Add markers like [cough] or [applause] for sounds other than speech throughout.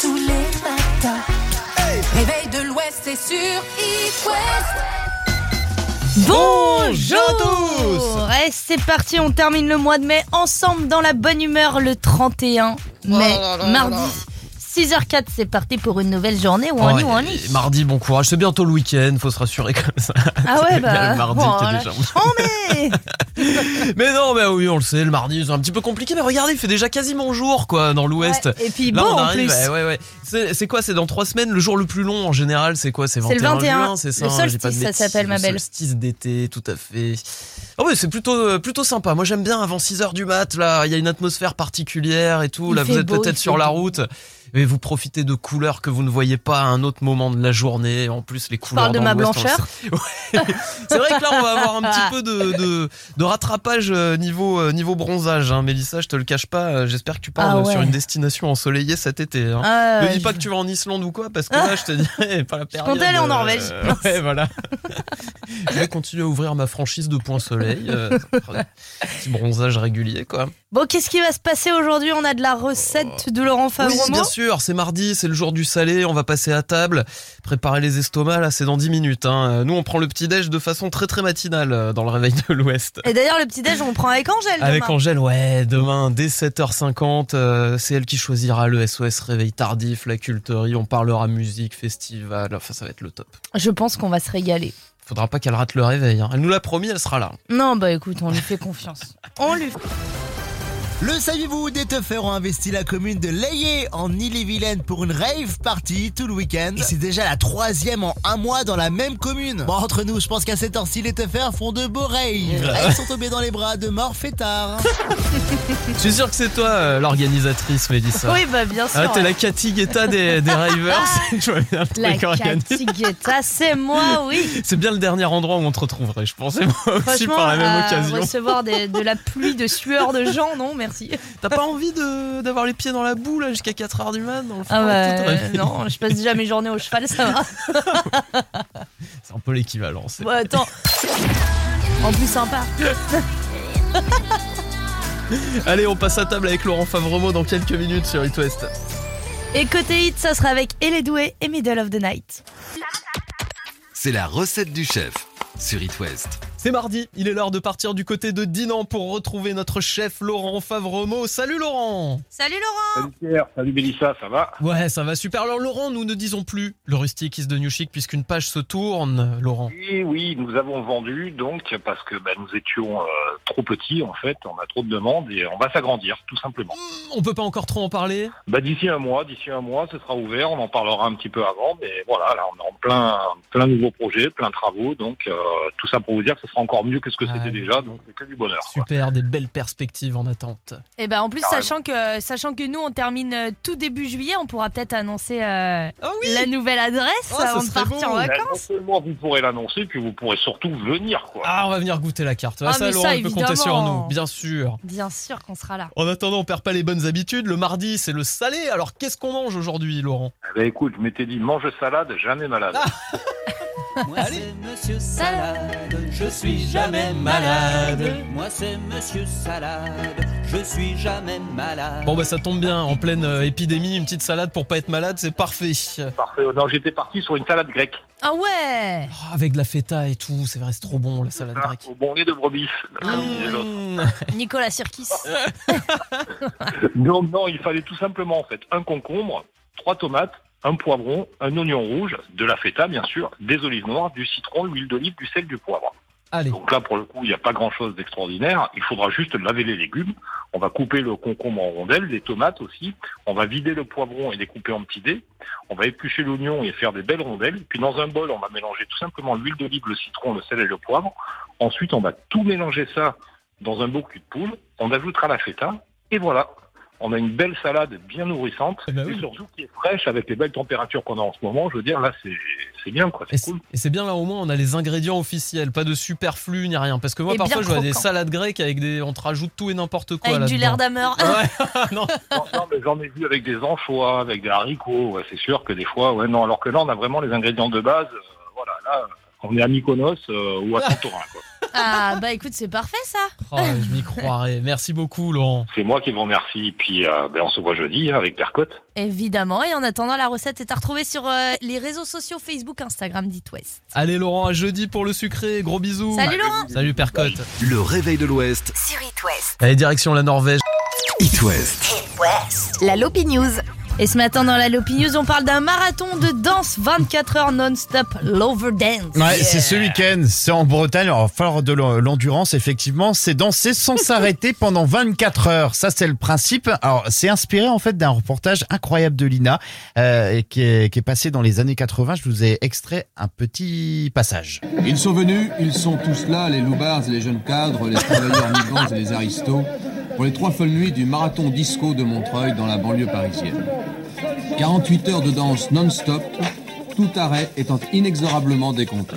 tous les matins. Réveil de l'Ouest, c'est sur It West. Bonjour à tous Et c'est parti, on termine le mois de mai ensemble dans la bonne humeur le 31 mai, là là mardi. là. 6h04, c'est parti pour une nouvelle journée où on où on. Mardi, bon courage. C'est bientôt le week-end, faut se rassurer comme ça. Ah ouais, bah. le mardi oh, qui est déjà- chambée. [laughs] Mais non, mais oui, on le sait, le mardi c'est un petit peu compliqué. Mais regardez, il fait déjà quasiment jour, quoi, dans l'Ouest. Ouais, Et puis Là, bon on en arrive, plus. ouais, ouais. C'est quoi C'est dans trois semaines, le jour le plus long en général, c'est quoi C'est C'est le 21 21, juin, c'est ça le hein, solstice, ça s'appelle, ma le belle. Solstice d'été, tout à fait. Ah ouais, c'est plutôt euh, plutôt sympa. Moi j'aime bien avant 6h du mat là, il y a une atmosphère particulière et tout. Il là vous êtes peut-être sur la route et vous profitez de couleurs que vous ne voyez pas à un autre moment de la journée. En plus les couleurs parles de ma blancheur. Ouais. [laughs] C'est vrai que là on va avoir un petit peu de, de, de rattrapage euh, niveau euh, niveau bronzage hein. Mélissa, je te le cache pas, euh, j'espère que tu pars Ah euh, ouais. sur une destination ensoleillée cet été hein. Ah, Ne dis pas je- que tu vas en Islande ou quoi, parce que [laughs] là, je te dirais, [laughs] pas la période. comptais aller en euh, Norvège. ouais, voilà. je vais continuer à ouvrir ma franchise de Point Soleil. Euh, petit bronzage régulier, quoi. Bon, qu'est-ce qui va se passer aujourd'hui? On a de la recette de Laurent Oui, Favreau. bien sûr, c'est mardi, c'est le jour du salé, on va passer à table. Préparer les estomacs, là, c'est dans 10 minutes. Hein. Nous, on prend le petit-déj de façon très très matinale euh, dans le réveil de l'Ouest. Et d'ailleurs, le petit-déj, on le prend avec Angèle. Avec demain. Angèle, ouais, demain dès 7h50, euh, c'est elle qui choisira le SOS Réveil Tardif, la culterie, on parlera musique, festival, enfin ça va être le top. Je pense qu'on va se régaler. Faudra pas qu'elle rate le réveil. hein. Elle nous l'a promis, elle sera là. Non, bah écoute, on lui fait confiance. [laughs] On lui fait. Le saviez-vous, des teufeurs ont investi la commune de Layé en Ille-et-Vilaine pour une rave party tout le week-end. Et c'est déjà la troisième en un mois dans la même commune. Bon, entre nous, je pense qu'à cette heure-ci, les teufeurs font de beaux raves. Elles sont tombées dans les bras de morts fêtards. [laughs] Je suis sûr que c'est toi euh, l'organisatrice, Mélissa. Oui, bah bien sûr. Ah, t'es la Cathy Guetta des, [laughs] des ravers. je vois bien le La truc organisé. Cathy Guetta, c'est moi, oui. C'est bien le dernier endroit où on te retrouverait, je pense. Et moi aussi Franchement, par la même à occasion. recevoir des- de la pluie de sueur de gens, non, merci. [laughs] T'as pas envie de- d'avoir les pieds dans la boue là jusqu'à 4h du mat dans le Ah bah, tout réveillé non, je passe déjà mes journées au cheval, ça va. [laughs] C'est un peu l'équivalent. c'est- Bon, attends. En plus sympa. [laughs] Allez, on passe à table avec Laurent Favremo dans quelques minutes sur It West. Et côté hit, ça sera avec Elle est douée et Middle of the Night. C'est la recette du chef sur It West. C'est mardi, il est l'heure de partir du côté de Dinan pour retrouver notre chef Laurent Favremo. Salut Laurent Salut Laurent Salut Pierre, salut Mélissa, ça va? Ouais, ça va super. Alors Laurent, nous ne disons plus le rustique is de New Chic puisqu'une page se tourne, Laurent. Oui, oui, nous avons vendu donc parce que bah, nous étions euh, trop petits en fait, on a trop de demandes et on va s'agrandir tout simplement. On peut pas encore trop en parler? Bah, d'ici un mois, d'ici un mois, ce sera ouvert, on en parlera un petit peu avant, mais voilà, là on est en plein, plein nouveaux projets, plein de travaux, donc euh, tout ça pour vous dire que ce sera encore mieux que ce que Ah, c'était oui. déjà, donc c'est que du bonheur. quoi. Super, des belles perspectives en attente. Et ben en plus, Carrément. sachant que, sachant que nous on termine euh, tout début juillet, on pourra peut-être annoncer euh, Ah oui la nouvelle adresse Oh, avant de partir beau. en non vacances. seulement vous pourrez l'annoncer, puis vous pourrez surtout venir quoi. Ah, on va venir goûter la carte. Ah, Ah, ça, mais Laurent, ça, il peut compter sur nous, bien sûr. Bien sûr qu'on sera là. En attendant, on perd pas les bonnes habitudes. Le mardi, c'est le salé. Alors, qu'est-ce qu'on mange aujourd'hui, Laurent? Eh ben, écoute, je m'étais dit mange salade, jamais malade. [laughs] Moi c'est Monsieur Salade, je suis jamais malade. Moi c'est Monsieur Salade, je suis jamais malade. Bon, bah, ça tombe bien. En pleine euh, épidémie, une petite salade pour pas être malade, c'est parfait. Parfait. Non, j'étais parti sur une salade grecque. Ah ouais Oh, avec de la feta et tout, c'est vrai, c'est trop bon, la salade Ça, grecque. Au bon lait de brebis, comme l'autre. Mmh. Nicolas Sirkis. [laughs] Donc non, il fallait tout simplement en fait un concombre, trois tomates, un poivron, un oignon rouge, de la feta bien sûr, des olives noires, du citron, l'huile d'olive, du sel, du poivre. Donc là pour le coup, il n'y a pas grand-chose d'extraordinaire. Il faudra juste laver les légumes. On va couper le concombre en rondelles, les tomates aussi. On va vider le poivron et les couper en petits dés. On va éplucher l'oignon et faire des belles rondelles. Puis dans un bol, on va mélanger tout simplement l'huile d'olive, le citron, le sel et le poivre. Ensuite, on va tout mélanger ça dans un beau cul de poule. On ajoutera la feta. Et voilà. On a une belle salade bien nourrissante. Eh ben et surtout qui est fraîche avec les belles températures qu'on a en ce moment. Je veux dire, là, c'est c'est bien, quoi. Et C'est cool. et c'est bien là au moins on a les ingrédients officiels, pas de superflu ni rien. Parce que moi Et parfois je vois des salades grecques avec des, on te rajoute tout et n'importe quoi Avec du l'air d'amer. Ouais, [laughs] non. Non, non, mais j'en ai vu avec des anchois, avec des haricots. Ouais, c'est sûr que des fois, ouais, non. Alors que là, on a vraiment les ingrédients de base. euh, voilà, là, on est à Mykonos euh, ou à [laughs] Santorin. Quoi. Ah bah écoute, c'est parfait ça. Oh, je m'y croirais. Merci beaucoup, Laurent. C'est moi qui vous remercie. Puis euh, ben, on se voit jeudi hein, avec Percotte. Évidemment. Et en attendant, la recette est à retrouver sur euh, les réseaux sociaux Facebook, Instagram, d'It West. Allez, Laurent, à jeudi pour le sucré. Gros bisous. Salut Laurent. Salut, Percotte. Le réveil de l'Ouest, Sur It West. Allez, direction la Norvège. It West. La Lopi News. Et ce matin dans la Lopi News, on parle d'un marathon de danse 24 heures non-stop, Lover Dance. Ouais, c'est ce week-end, c'est en Bretagne, alors fort de l'endurance effectivement, c'est danser sans [laughs] s'arrêter pendant 24 heures, ça c'est le principe. Alors c'est inspiré en fait d'un reportage incroyable de Lina euh, qui, est, qui est passé dans les années 80, je vous ai extrait un petit passage. Ils sont venus, ils sont tous là, les loubards et les jeunes cadres, les travailleurs migrants et les aristos, pour les trois folles nuits du marathon disco de Montreuil dans la banlieue parisienne. 48 heures de danse non-stop, tout arrêt étant inexorablement décompté.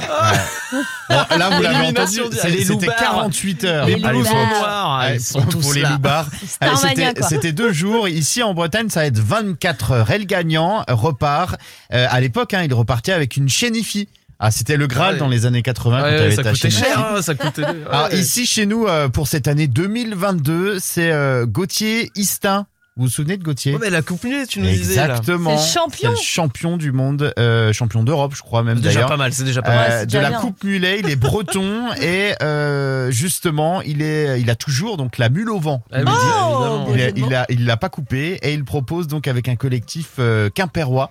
Bon, là vous l'avez entendu, c'était loubards. 48 heures. Les l'époque. loubards. noirs, Ouais, ils sont tous pour les là. [laughs] Starmania, C'était quoi. c'était deux jours. Ici en Bretagne, ça va être 24 heures. Et le gagnant repart. euh, à l'époque, hein, il repartait avec une chénifie. Ah, c'était le Graal Ouais. dans les années 80 quand Ouais, t'avais ça ta coûtait chénifie. cher, hein, ça coûtait. Alors ouais. ici chez nous euh, pour cette année 2022, c'est euh, Gauthier Istin. Vous vous souvenez de Gauthier Ouais, mais la coupe mulet, tu nous disais. Exactement. Champion. Champion du monde, euh, champion d'Europe, je crois même C'est déjà d'ailleurs. pas mal, c'est déjà pas Euh, mal. de la bien. coupe mulet, il est breton [laughs] et euh, justement il est, il a toujours donc la mule au vent. Ah Il beau Il, a- il l'a pas coupé et il propose donc avec un collectif euh, quimpérois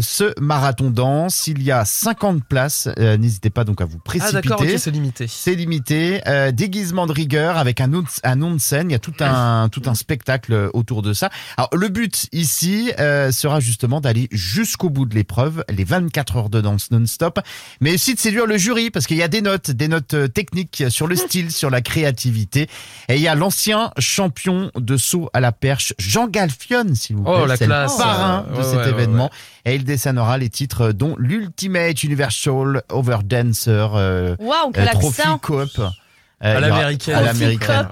ce marathon danse. Il y a 50 places. Euh, N'hésitez pas donc à vous Ah précipiter. d'accord, ok, c'est limité. C'est limité, euh, déguisement de rigueur avec un, un nom de scène. Il y a tout un tout un spectacle autour de ça. Alors le but ici euh, sera justement d'aller jusqu'au bout de l'épreuve, les 24 heures de danse non-stop, mais aussi de séduire le jury parce qu'il y a des notes, des notes euh, techniques sur le style, sur la créativité. Et il y a l'ancien champion de saut à la perche, Jean Galfion, s'il vous plaît. Oh, la C'est le classe. parrain Ouais, de cet ouais, événement. Et il décernera les titres dont l'Ultimate Universal Overdancer. Euh, Waouh, euh, trophy coop. Euh, À aura- l'américaine.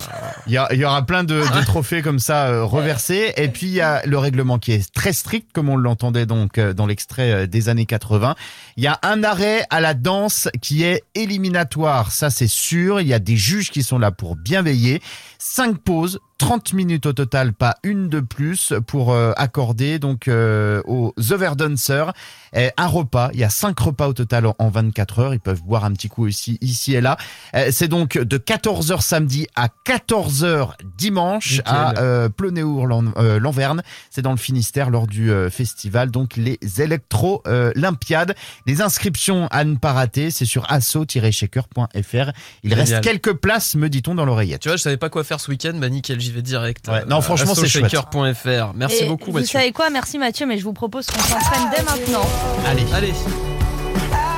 Il y, a- il y aura plein de, de trophées comme ça euh, reversés. Et puis il y a le règlement qui est très strict, comme on l'entendait donc euh, dans l'extrait euh, des années 80. Il y a un arrêt à la danse qui est éliminatoire, ça c'est sûr. Il y a des juges qui sont là pour bien veiller. Cinq pauses. 30 minutes au total, pas une de plus pour euh, accorder donc euh, aux overdancers euh, un repas. Il y a cinq repas au total en, en 24 heures. Ils peuvent boire un petit coup ici, ici et là. Euh, c'est donc de 14h samedi à 14h dimanche Nickel. à euh, Plonéour-Lanverne. C'est dans le Finistère lors du euh, festival, donc les électro-olympiades. les inscriptions à ne pas rater, c'est sur asso-shaker.fr. Il Génial. reste quelques places, me dit-on, dans l'oreillette. Tu vois, je savais pas quoi faire ce week-end, bah nickel, j'y vais direct. Ouais, non, franchement, c'est. Shaker.fr. Merci Et beaucoup, Vous Mathieu. savez quoi? Merci Mathieu, mais je vous propose qu'on s'entraîne dès maintenant. Allez. Allez,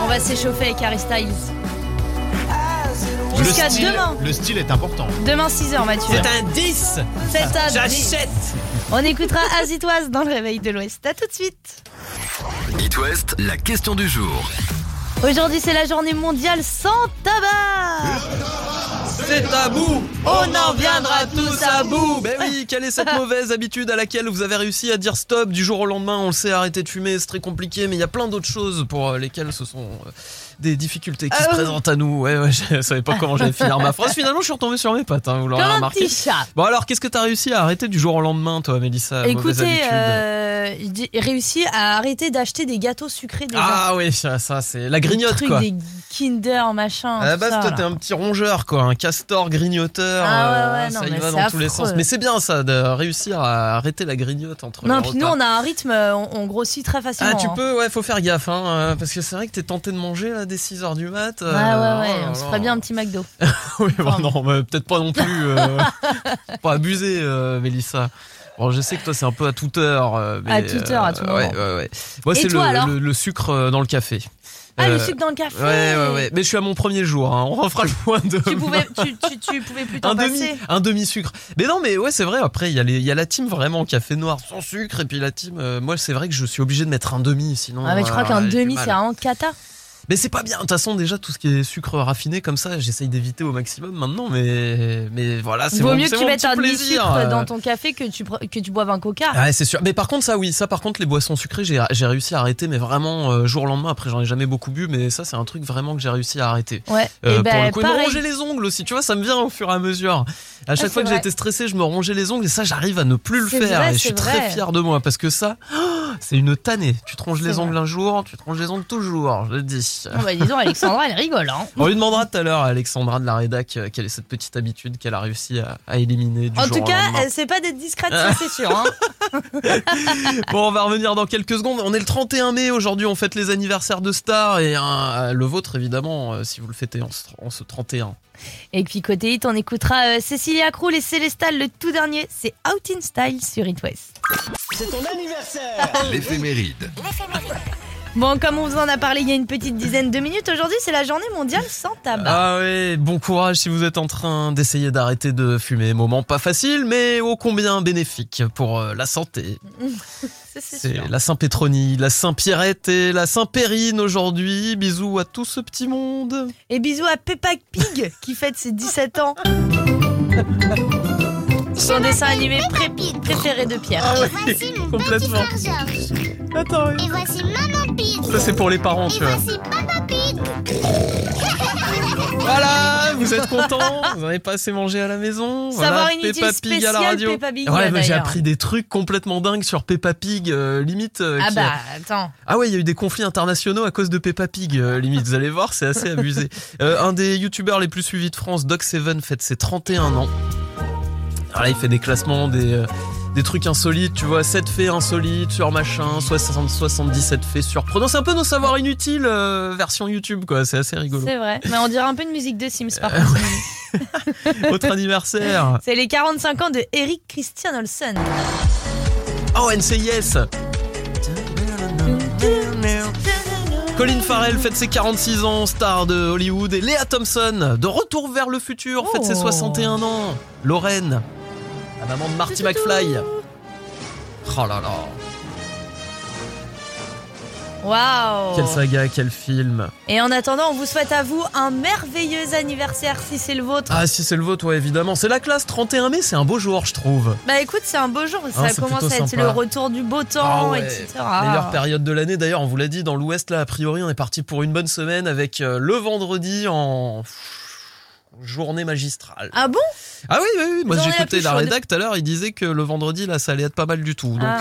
On va s'échauffer avec Harry Styles. Le Jusqu'à demain. Le style est important. Demain 6h Mathieu. un 10 C'est un J'achète On écoutera Azitoise dans le réveil de l'Ouest. À tout de suite. It West, la question du jour. Aujourd'hui c'est la journée mondiale sans tabac. C'est tabou On en viendra tous à bout. Ben oui, [laughs] quelle est cette mauvaise habitude à laquelle vous avez réussi à dire stop du jour au lendemain? On le sait, arrêter de fumer, c'est très compliqué, mais il y a plein d'autres choses pour euh, lesquelles ce sont euh, des difficultés qui Ah se présentent à nous. Ouais, ouais, je savais pas comment j'allais finir ma phrase. Finalement, je suis retombé sur mes pattes, hein, vous l'aurez remarqué. petit chat. Bon alors, qu'est-ce que t'as réussi à arrêter du jour au lendemain, toi, Mélissa Écoutez, euh, j'ai réussi à arrêter d'acheter des gâteaux sucrés déjà. Ah oui, ça, ça, c'est la Des grignote, trucs, quoi. Des Kinder, machin. À la base, ça, toi, t'es un petit rongeur, quoi, un castor grignoteur. Ah ouais, euh, ouais, non, ça y mais va c'est dans tous les affreux. sens. Mais c'est bien ça, de réussir à arrêter la grignote entre Non, les puis nous, on a un rythme, on, on grossit très facilement. Ah, tu hein. peux, ouais, faut faire gaffe, hein, euh, parce que c'est vrai que t'es tenté de manger là dès 6h du mat. Ouais, euh, ouais, ouais, oh on se ferait bien un petit McDo. [laughs] oui, bon, Enfin. non, peut-être pas non plus. euh, [laughs] pas abuser, euh, Mélissa. Bon, je sais que toi, c'est un peu à toute heure. euh, mais, À toute heure, à tout ouais, moment. ouais, ouais. Moi, Et c'est toi, le, alors le, le sucre euh, dans le café. Ah, le Euh, sucre dans le café Ouais, ouais, ouais. Mais je suis à mon premier jour. Hein. On refera le point de. Tu pouvais, tu, tu, tu pouvais plus t'en un demi, passer. un demi sucre. Mais non, mais ouais, c'est vrai. Après, il y a les, y a la team vraiment café noir sans sucre, et puis la team. euh, moi, c'est vrai que je suis obligé de mettre un demi, sinon. Ah, mais je crois euh, qu'un demi, c'est vraiment cata? Mais c'est pas bien. De toute façon, déjà, tout ce qui est sucre raffiné comme ça, j'essaye d'éviter au maximum maintenant. Mais, mais voilà, c'est Vaut mieux que tu mettes un demi-sucre dans ton café que tu, que tu boives un coca. Ouais, c'est sûr. Mais par contre, ça, oui, ça, par contre, les boissons sucrées, j'ai réussi à arrêter, mais vraiment euh, jour au lendemain. Après, j'en ai jamais beaucoup bu, mais ça, c'est un truc vraiment que j'ai réussi à arrêter. Ouais, Euh, et ben pour le coup, et me pareil. ronger les ongles aussi, tu vois, ça me vient au fur et à mesure. À chaque c'est fois que j'étais stressé, je me rongeais les ongles et ça, j'arrive à ne plus le faire. vrai, et je suis très fier de moi parce que ça, oh, [gasps] c'est une tannée. Tu te ronges les vrai. ongles un jour, tu te ronges les ongles toujours, je le dis. Oh bah, disons, Alexandra, elle rigole. Hein. On lui demandera tout à l'heure à Alexandra de la rédac euh, quelle est cette petite habitude qu'elle a réussi à, à éliminer du En jour tout cas, c'est pas d'être discrète, ça c'est sûr. Hein. [laughs] Bon, on va revenir dans quelques secondes. On est le 31 mai aujourd'hui, on fête les anniversaires de stars et euh, le vôtre évidemment euh, si vous le fêtez en ce, en ce 31. Et puis côté hit, on écoutera euh, Cécilia Krul et Célestal, le tout dernier, c'est Out in Style sur It West. L'éphéméride. Bon, comme on vous en a parlé il y a une petite dizaine de minutes, aujourd'hui c'est la journée mondiale sans tabac. Ah ouais, bon courage si vous êtes en train d'essayer d'arrêter de fumer. Moment pas facile, mais ô combien bénéfique pour euh, la santé. [laughs] C'est la Saint-Pétronie, la Saint-Pierrette et la Saint-Périne aujourd'hui. Bisous à tout ce petit monde. Et bisous à Peppa Pig qui fête ses 17 ans. [laughs] Son dessin animé pré- préféré de Pierre. Voici mon Complètement. petit frère Georges. Attends, Et voici Maman Pig. ça c'est pour les parents, Et tu vois. voici Papa Pig. Voilà, vous êtes contents Vous n'avez pas assez mangé à la maison Savoir voilà, Peppa Pig à la radio. Peppa Pig, ouais, mais j'ai appris des trucs complètement dingues sur Peppa Pig, euh, limite. euh, Ah qui- bah attends. Ah ouais, il y a eu des conflits internationaux à cause de Peppa Pig, euh, limite. Vous allez voir, c'est assez abusé. Euh, un des youtubeurs les plus suivis de France, Doc Seven, fête ses 31 ans. Alors là, il fait des classements, des, euh, des trucs insolites, tu vois, 7 faits insolites sur machin, 60, 77 faits surprenants. C'est un peu nos savoirs inutiles euh, version YouTube, quoi. C'est assez rigolo. C'est vrai. Mais on dirait un peu une musique de Sims par contre. [laughs] Autre anniversaire. [laughs] C'est les 45 ans de Eric Christian Olsen. Oh, NCIS Colin Farrell fête ses 46 ans, star de Hollywood, et Léa Thompson, de Retour vers le futur, fête ses Oh. 61 ans. Lorraine, la maman de Marty McFly. Oh là là, Waouh quelle saga, quel film. Et en attendant, on vous souhaite à vous un merveilleux anniversaire si c'est le vôtre. Ah si c'est le vôtre, ouais évidemment. C'est la classe, 31 mai, c'est un beau jour, je trouve. Bah écoute, c'est un beau jour, ça Ah, commence à être sympa. le retour du beau temps, Ah ouais, etc. Meilleure période de l'année. D'ailleurs, on vous l'a dit, dans l'Ouest, là, a priori, on est parti pour une bonne semaine avec euh, le vendredi en journée magistrale. Ah bon? Ah oui, oui, oui. Moi, j'ai la écouté la rédac tout à l'heure, il disait que le vendredi, là, ça allait être pas mal du tout. Donc, Ah.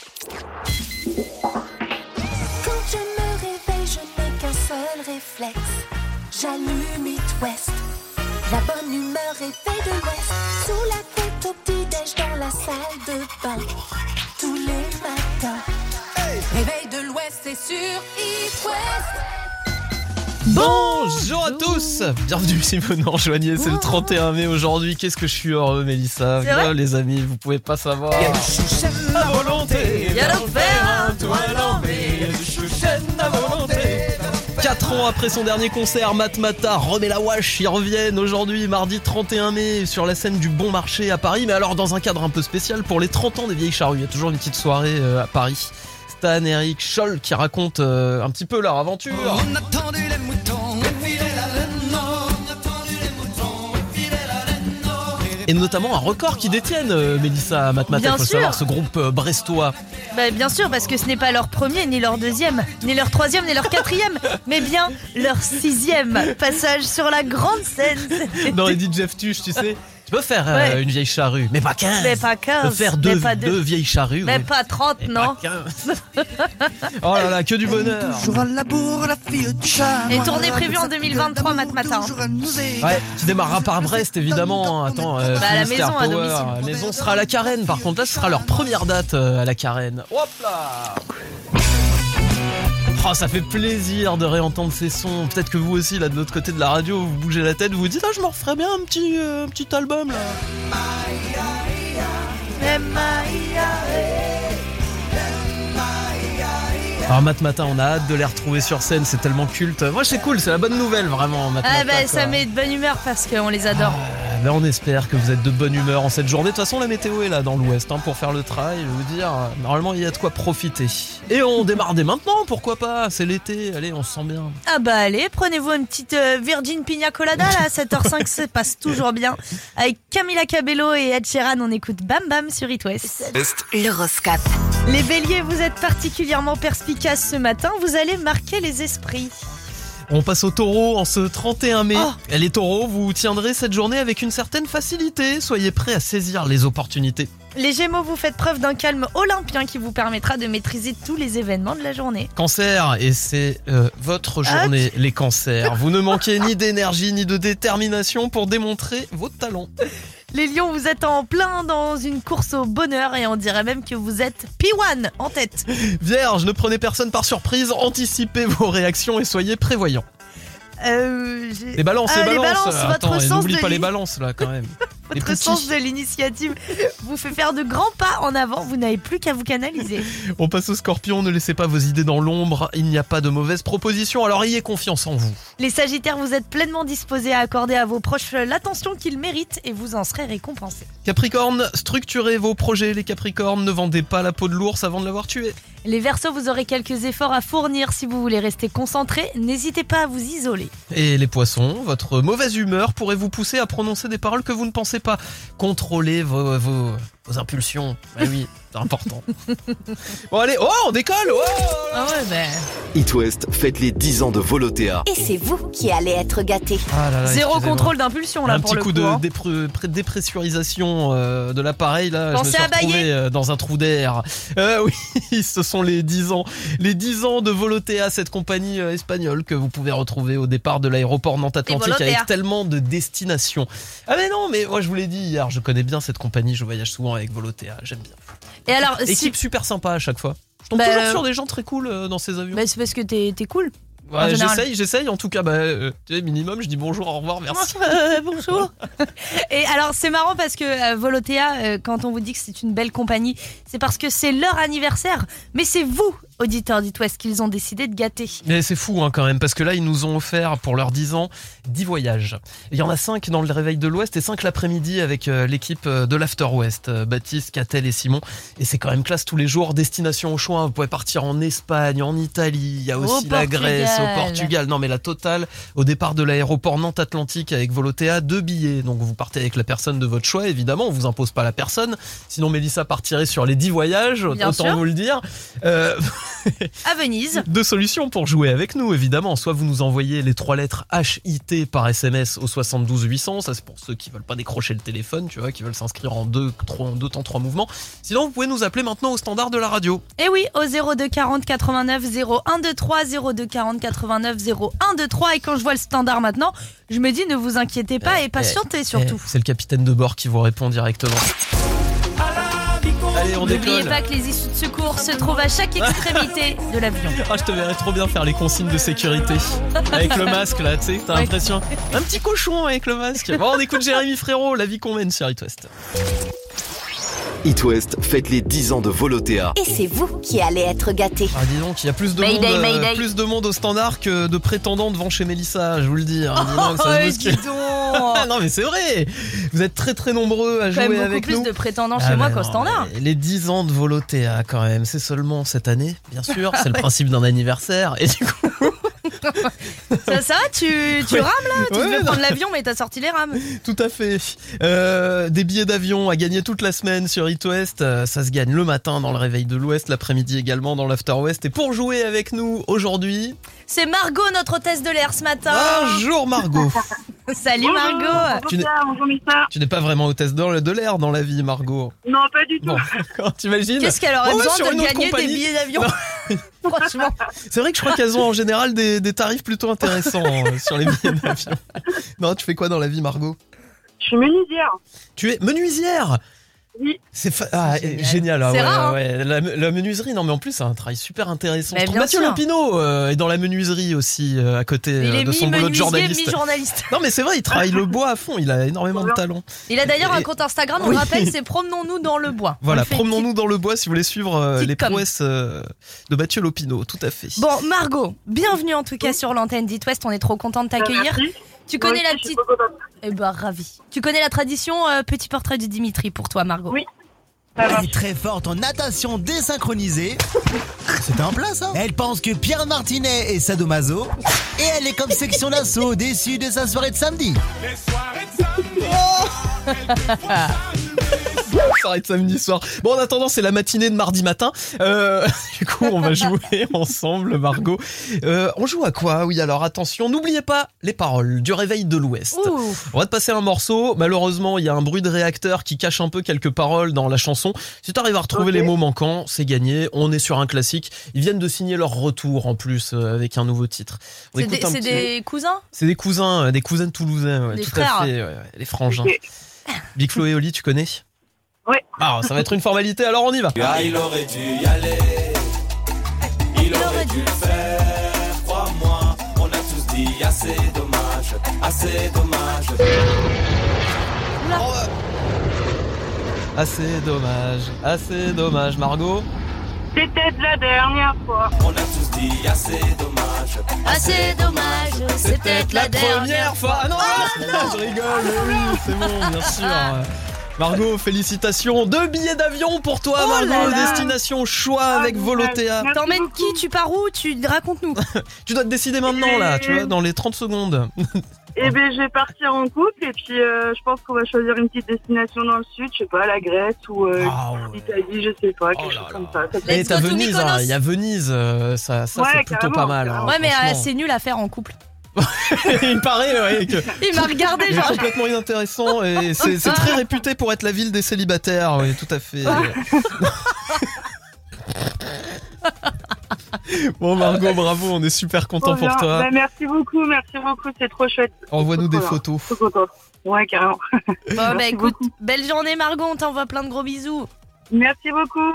Quand je me réveille, je n'ai qu'un seul réflexe. J'allume It West. La bonne humeur est faite de l'Ouest. Sous la couette au petit-déj dans la salle de bain. Tous les matins. Réveil de l'Ouest, c'est sur It West. Bonjour à tous Bienvenue si vous nous rejoignez, c'est le 31 mai aujourd'hui. Qu'est-ce que je suis heureux, Mélissa? Vrai? Les amis, vous pouvez pas savoir. à volonté. Viens nous faire un toit l'envers, du chouchen à volonté. 4 ans après son dernier concert, Matmata remet la wash. Ils reviennent aujourd'hui, mardi 31 mai, sur la scène du Bon Marché à Paris. Mais alors, dans un cadre un peu spécial pour les 30 ans des Vieilles Charrues. Il y a toujours une petite soirée euh, à Paris. Stan, Eric, Scholl qui racontent euh, un petit peu leur aventure. Et notamment un record qui détiennent, euh, Mélissa Matmata, faut le sûr. savoir, ce groupe euh, brestois. Bah bien sûr, parce que ce n'est pas leur premier, ni leur deuxième, ni leur troisième, ni leur quatrième, [laughs] mais bien leur sixième passage sur la grande scène. Dans Eddie Jeff Tuch, tu sais. Tu peux faire euh, Ouais. une vieille charrue, mais pas 15. Mais pas Tu peux 15, faire mais deux, pas deux. deux vieilles charrues. Mais ouais. pas 30, Mais non pas 15. oh là là, que du bonheur. Et tournée prévue en 2023, Mat Matin. Ouais, qui démarrera par Brest évidemment. Attends, euh, Bah, à la Finistère maison, à Power. domicile. La maison sera à la Carène. Par contre, là, ce sera leur première date euh, à la Carène. Hop là Oh, ça fait plaisir de réentendre ces sons. Peut-être que vous aussi, là, de l'autre côté de la radio, vous bougez la tête, vous vous dites, ah, je me referais bien un petit, euh, un petit album, là. Alors, Mat Matin, on a hâte de les retrouver sur scène, c'est tellement culte. Moi, c'est cool, c'est la bonne nouvelle, vraiment, Ah Matin, bah ça met de bonne humeur parce qu'on les adore. Ben, on espère que vous êtes de bonne humeur en cette journée. De toute façon, la météo est là dans l'ouest hein, pour faire le travail. Je vais vous dire, normalement, il y a de quoi profiter. Et on démarre dès maintenant, pourquoi pas C'est l'été, allez, on se sent bien. Ah bah allez, prenez-vous une petite euh, Virgin Pina Colada là, [laughs] à 7h05, ça passe toujours bien. Avec Camila Cabello et Ed Sheeran, on écoute Bam Bam sur It West. L'horoscope. Les béliers, vous êtes particulièrement perspicaces ce matin, vous allez marquer les esprits. On passe au taureau en ce 31 mai. Oh. Et les taureaux, vous tiendrez cette journée avec une certaine facilité. Soyez prêts à saisir les opportunités. Les gémeaux, vous faites preuve d'un calme olympien qui vous permettra de maîtriser tous les événements de la journée. Cancer, et c'est euh, votre journée, les cancers. Vous ne manquez ni [laughs] d'énergie ni de détermination pour démontrer vos talents. Les lions, vous êtes en plein dans une course au bonheur et on dirait même que vous êtes P1 en tête. Vierge, ne prenez personne par surprise, anticipez vos réactions et soyez prévoyants. Euh, j'ai- Les balances, Ah, les balances. balances, Attends, votre sens n'oublie pas les balances là quand même. [laughs] Votre sens de l'initiative vous fait faire de grands pas en avant, vous n'avez plus qu'à vous canaliser. [laughs] On passe au scorpion, ne laissez pas vos idées dans l'ombre, il n'y a pas de mauvaises propositions, alors ayez confiance en vous. Les sagittaires, vous êtes pleinement disposés à accorder à vos proches l'attention qu'ils méritent et vous en serez récompensés. Capricorne, structurez vos projets les capricornes, ne vendez pas la peau de l'ours avant de l'avoir tué. Les versos, vous aurez quelques efforts à fournir si vous voulez rester concentrés, n'hésitez pas à vous isoler. Et les poissons, votre mauvaise humeur pourrait vous pousser à prononcer des paroles que vous ne pensez pas. Contrôlez vos, vos, vos impulsions. Bah oui, [laughs] c'est important. bon allez, oh on décolle oh Ah ouais, ben... It West fête les 10 ans de Volotea. Et c'est vous qui allez être gâtés. Ah là là, Zéro contrôle d'impulsion là un pour petit le coup, coup. de hein. dépressurisation euh, de l'appareil là, je me Pensez suis à retrouvé euh, dans un trou d'air. Euh, oui, [laughs] ce sont les 10 ans, les 10 ans de Volotea, cette compagnie euh, espagnole que vous pouvez retrouver au départ de l'aéroport Nantes-Atlantique avec tellement de destinations. Ah mais non, mais moi je vous l'ai dit hier, je connais bien cette compagnie, je voyage souvent avec Volotea, j'aime bien. Et alors, si... Équipe super sympa à chaque fois. Je tombe Bah, toujours euh, sur des gens très cool euh, dans ces avions. bah, c'est parce que t'es cool. Ouais, j'essaye, j'essaye. En tout cas, bah, euh, tu sais, minimum, je dis bonjour, au revoir, merci. [laughs] Euh, bonjour. Et alors c'est marrant parce que euh, Volotea, quand on vous dit que c'est une belle compagnie, c'est parce que c'est leur anniversaire, mais c'est vous, auditeurs d'It West, qu'ils ont décidé de gâter. Mais c'est fou hein, quand même, parce que là, ils nous ont offert pour leurs 10 ans 10 voyages. Il y en a 5 dans le Réveil de l'Ouest et 5 l'après-midi avec euh, l'équipe euh, de l'After West, euh, Baptiste, Catel et Simon. Et c'est quand même classe tous les jours, destination au choix. Vous pouvez partir en Espagne, en Italie, il y a Au aussi la Grèce, au Portugal. Portugal. Non mais la totale, au départ de l'aéroport Nantes-Atlantique avec Volotea, deux billets. Donc vous partez avec la personne de votre choix, évidemment, on vous impose pas la personne. Sinon Mélissa partirait sur les 10 voyages, Bien autant sûr. vous le dire. Euh, [laughs] À Venise. deux solutions pour jouer avec nous, évidemment. Soit vous nous envoyez les trois lettres HIT par SMS au 72 800. Ça, c'est pour ceux qui veulent pas décrocher le téléphone, tu vois, qui veulent s'inscrire en deux, trois, en deux temps, trois mouvements. Sinon, vous pouvez nous appeler maintenant au standard de la radio. Et oui, au 02 40 89 0123 02 40 89 0123 et quand je vois le standard maintenant, je me dis ne vous inquiétez pas et patientez surtout. Eh, c'est le capitaine de bord qui vous répond directement. Allez, on N'oubliez pas que les issues de secours se trouvent à chaque extrémité de l'avion. [laughs] Ah, je te verrais trop bien faire les consignes de sécurité. Avec le masque, là, tu sais, t'as l'impression. Un petit cochon avec le masque. Bon, on écoute Jérémy Frérot, la vie qu'on mène sur It West. It West fête les 10 ans de Volotea. Et c'est vous qui allez être gâtés. Ah, dis donc, il y a plus de, Mayday, monde, euh, mayday. plus de monde au standard que de prétendants devant chez Mélissa, je vous le dis. hein. Dis donc, ça se Ouais, bouscule. dis donc Ah [laughs] non mais c'est vrai Vous êtes très très nombreux à Quand jouer même beaucoup avec plus nous. de prétendants Ah chez moi bah qu'au standard. Les 10 ans de Volotea quand même, c'est seulement cette année, bien sûr, [laughs] c'est le principe d'un anniversaire. Et du coup, Ça, ça va, tu, tu Ouais. rames là Tu Ouais, devais non. prendre l'avion mais t'as sorti les rames. tout à fait. Euh, des billets d'avion à gagner toute la semaine sur It West, euh, ça se gagne le matin dans le réveil de l'Ouest, l'après-midi également dans l'After West. Et pour jouer avec nous aujourd'hui, C'est Margot notre hôtesse de l'air ce matin. bonjour Margot. [laughs] Salut Margot. Tu n'es- bonjour Missa. Tu n'es pas vraiment hôtesse de de l'air dans la vie, Margot. Non, pas du tout. [laughs] Bon, t'imagines Qu'est-ce qu'elle aurait Oh, besoin de gagner des billets d'avion [laughs] Franchement. C'est vrai que je crois qu'elles ont en général des, des tarifs plutôt intéressants [laughs] euh, sur les billets d'avion. Non, tu fais quoi dans la vie, Margot? Je suis menuisière. Tu es menuisière? Oui. C'est fa- ah, Génial. génial. C'est ouais, rare, hein. ouais. La, la menuiserie, non mais en plus c'est un travail super intéressant. Je trouve Mathieu sûr. Lopino euh, est dans la menuiserie aussi euh, à côté euh, de son boulot de journaliste. mi-journaliste. Non mais c'est vrai, il travaille [laughs] le bois à fond, il a énormément de talent. Il a d'ailleurs un compte Instagram, on Oui. le rappelle, c'est [laughs] Promenons-nous dans le bois. Voilà, promenons-nous dans le bois si vous voulez suivre euh, les com. prouesses euh, de Mathieu Lopino, tout à fait. Bon, Margot, bienvenue en tout cas sur l'antenne d'It West. On est trop content de t'accueillir. Tu connais la petite. Eh ben, ravi. Tu connais la tradition euh, petit portrait de Dimitri pour toi, Margot Oui. Ça va. Elle est très forte en natation désynchronisée. C'était en place, hein Elle pense que Pierre Martinet est sadomaso. Et elle est comme section d'assaut, déçue de sa soirée de samedi. Soirée de samedi [laughs] soir. Bon, en attendant, c'est la matinée de mardi matin. Euh, [laughs] du coup, on va [laughs] jouer ensemble, Margot. Euh, on joue à quoi? Oui, alors attention, n'oubliez pas les paroles du réveil de l'Ouest. On va te passer un morceau. Malheureusement, il y a un bruit de réacteur qui cache un peu quelques paroles dans la chanson. Si tu arrives à retrouver les mots manquants, c'est gagné. On est sur un classique. Ils viennent de signer leur retour en plus euh, avec un nouveau titre. C'est des, petit- cousins? C'est des cousins, des cousins toulousains, ouais, Des tout frères. à fait, ouais, les [laughs] frangins. Big Flo et Oli, tu connais? Ouais. Ah, ça va être une formalité, alors on y va. Ah, il aurait dû y aller. Il aurait dû le faire, crois-moi. On a tous dit assez dommage, assez dommage. Assez dommage, assez dommage, Margot. C'était de la dernière fois. On a tous dit assez dommage. C'est dommage, c'est peut-être la dernière. fois. Ah non, je rigole, oui, c'est bon, bien sûr. Margot, félicitations. Deux billets d'avion pour toi, Oh Margot. là. Destination choix Ah, avec. Volotea. T'emmènes qui? Tu pars où? Tu racontes-nous. [laughs] Tu dois te décider maintenant, là, tu vois, dans les 30 secondes. Eh ben, je vais partir en couple et puis euh, je pense qu'on va choisir une petite destination dans le sud, je sais pas, la Grèce ou euh, Ah ouais. l'Italie, je sais pas, quelque Oh là chose là. comme ça. ça Et t'as Venise, hein, il y a Venise, euh, ça, ça Ouais, c'est plutôt pas mal. hein. Ouais, mais euh, c'est nul à faire en couple. [laughs] il paraît ouais, que Il m'a regardé, c'est genre. complètement inintéressant et c'est très réputé pour être la ville des célibataires, oui, tout à fait. [laughs] bon Margot, bravo, on est super content pour toi. Bah, merci beaucoup, merci beaucoup, c'est trop chouette. Envoie-nous des photos. Trop contente. Ouais, carrément. [laughs] Bon, bah écoute, beaucoup. belle journée, Margot. On t'envoie plein de gros bisous. Merci beaucoup.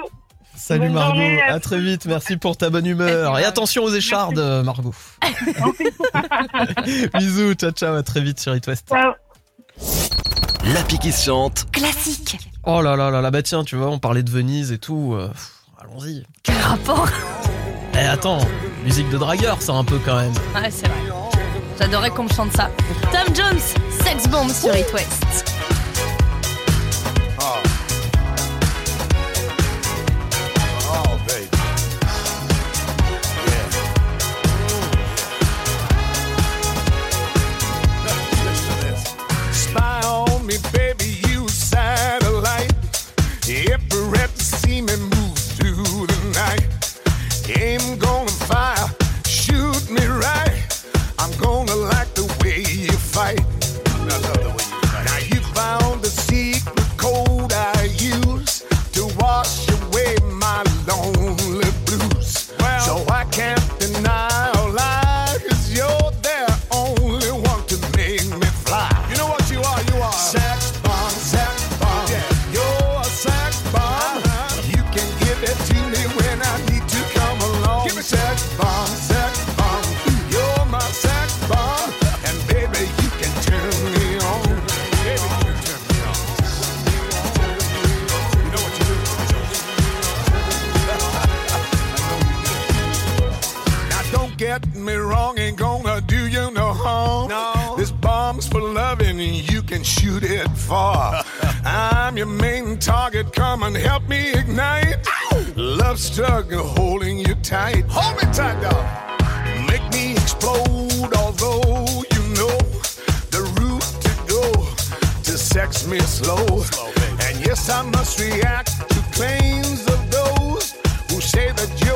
Salut Bonne Margot, journée, à à très vite, merci pour ta bonne humeur. Et attention aux échardes, Margot. [laughs] Bisous, ciao ciao, à très vite sur It West. Ciao. L'appli qui se chante. Classique. Oh là là là là, bah tiens, tu vois, on parlait de Venise et tout. euh, Allons-y. Quel rapport Eh attends, musique de dragueur, ça un peu quand même. Ouais, c'est vrai. J'adorais qu'on me chante ça. Tom Jones, Sex Bomb sur It West. Fire, can shoot it far. [laughs] I'm your main target, come and help me ignite. Love struggle holding you tight. Hold me tight, dog. Make me explode, although you know the route to go to sex me slow. And yes, I must react to claims of those who say that you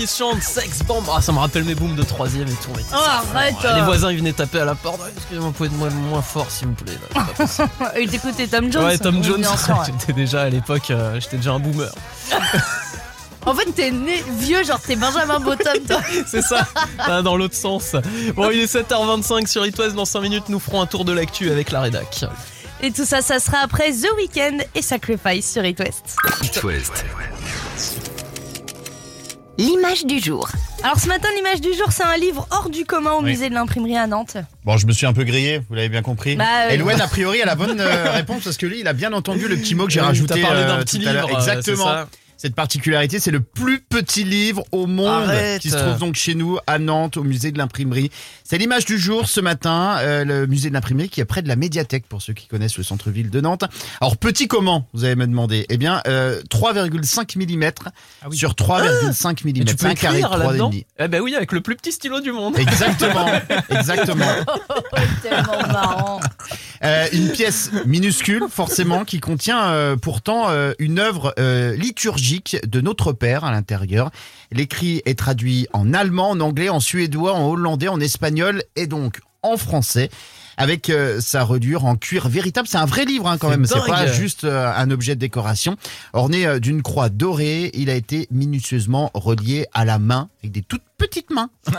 qui chante, sex bomb. Ah, ça me rappelle mes booms de troisième et tout. mais Oh, arrête Les voisins ils venaient taper à la porte. Excusez-moi, vous pouvez être moins, moins fort s'il vous plaît. là. C'est pas possible. [laughs] Il t'écoutait Tom Jones ouais, Tom Jones, [laughs] j'étais déjà à l'époque, euh, j'étais déjà un boomer. [laughs] En fait, t'es né vieux, genre t'es Benjamin Bottom, toi. C'est ça, dans l'autre sens. Bon, il est 7h25 sur It West. Dans 5 minutes, nous ferons un tour de l'actu avec la rédac. Et tout ça, ça sera après The Weeknd et Sacrifice sur It West. It West. L'image du jour. Alors ce matin, l'image du jour, c'est un livre hors du commun au Oui. musée de l'imprimerie à Nantes. Bon, je me suis un peu grillé, vous l'avez bien compris. Bah, euh, a priori, a la bonne euh, [laughs] réponse parce que lui, il a bien entendu le petit mot que j'ai Oui, rajouté t'as parlé d'un euh, petit tout à l'heure. livre, euh, Exactement. ça. Cette particularité, c'est le plus petit livre au monde Arrête. qui se trouve donc chez nous à Nantes, au musée de l'imprimerie. C'est l'image du jour ce matin, euh, le musée de l'imprimerie qui est près de la médiathèque pour ceux qui connaissent le centre-ville de Nantes. Alors petit comment, vous allez me demander? Eh bien, euh, 3,5 mm sur 3,5 mm. Et tu peux un carré là-dedans 3,5. Eh ben oui, avec le plus petit stylo du monde. Exactement, [laughs] exactement. [laughs] Tellement marrant. Euh, une pièce minuscule, forcément, qui contient euh, pourtant euh, une œuvre euh, de notre Père à l'intérieur. L'écrit est traduit en allemand, en anglais, en suédois, en hollandais, en espagnol et donc en français. Avec euh, sa redure en cuir véritable, c'est un vrai livre hein, quand C'est même. C'est pas juste euh, un objet de décoration. Orné euh, d'une croix dorée, il a été minutieusement relié à la main avec des toutes petites mains. [laughs]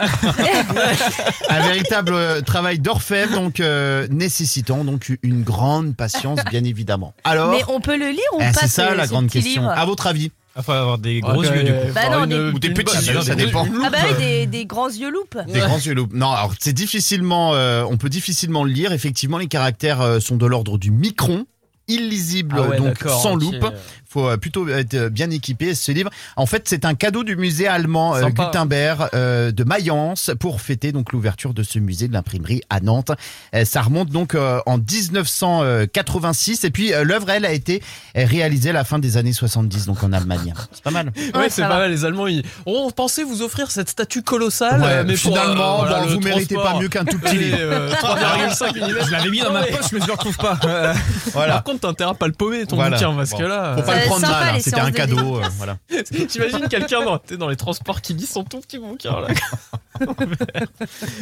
un véritable travail d'orfèvre, donc euh, nécessitant donc une grande patience, bien évidemment. Alors, Mais on peut le lire ou eh, pas c'est ça ce- la grande question. livre? À votre avis? Il faut avoir des gros yeux, du coup. Bah non, des- Ou des petits yeux, ça dépend. Ah bah oui, des, des grands yeux loupes. Des grands yeux loupes. Non, alors c'est difficilement, euh, on peut difficilement le lire. Effectivement, les caractères euh, sont de l'ordre du micron, illisible Ah ouais, donc sans loupe. Faut euh, plutôt être euh, bien équipé. Ce livre, en fait, c'est un cadeau du musée allemand euh, Sympa. Gutenberg euh, de Mayence pour fêter donc l'ouverture de ce musée de l'imprimerie à Nantes. Euh, ça remonte donc euh, en 1986 et puis euh, l'œuvre elle a été réalisée à la fin des années 70 donc en Allemagne. [laughs] C'est pas mal. Ouais, c'est pas mal. Les Allemands, ils on pensait vous offrir cette statue colossale, Ouais, mais pour, finalement, euh, voilà, bon, le vous méritez transport. pas mieux qu'un tout petit [laughs] livre. euh, 3,5 mm. Je l'avais mis dans ma poche, mais je le retrouve pas. [laughs] Voilà. Par contre, t'as intérêt à pas le paumer ton Voilà. bouquin parce Bon. que là. Faut pas euh, le prendre sympa, mal, les c'était un de cadeau. euh, voilà. [laughs] T'imagines quelqu'un dans, t'es dans les transports qui lit son tout petit bouquin là. [laughs]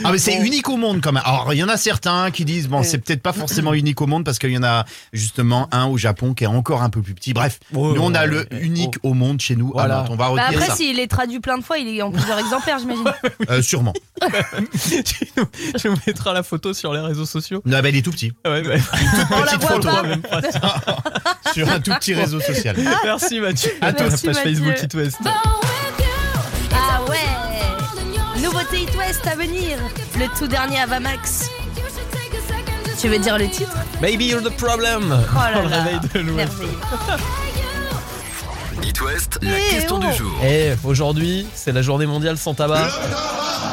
Ah mais c'est unique au monde quand même. Alors il y en a certains qui disent bon c'est peut-être pas forcément unique au monde parce qu'il y en a justement un au Japon qui est encore un peu plus petit. Bref, Ouais, nous on a ouais, le ouais. unique au monde chez nous. Voilà. à Nantes. on va Bah retenir après, ça. s'il est traduit plein de fois, il est en plusieurs exemplaires, j'imagine. [laughs] Euh, sûrement. tu, nous, tu nous mettras la photo sur les réseaux sociaux. Non, bah, il est tout petit. Ouais, bah, On la petite voit photo, pas. même pas. Sur un tout petit réseau social. Merci Mathieu. À la page Mathieu. Facebook It West. Ah ouais Nouveauté It West à venir. Le tout dernier Avamax. Tu veux dire le titre? Maybe you're the problem. Oh là Dans le là. réveil de. It West, la Eh question oh. du jour. Eh, aujourd'hui, c'est la journée mondiale sans tabac.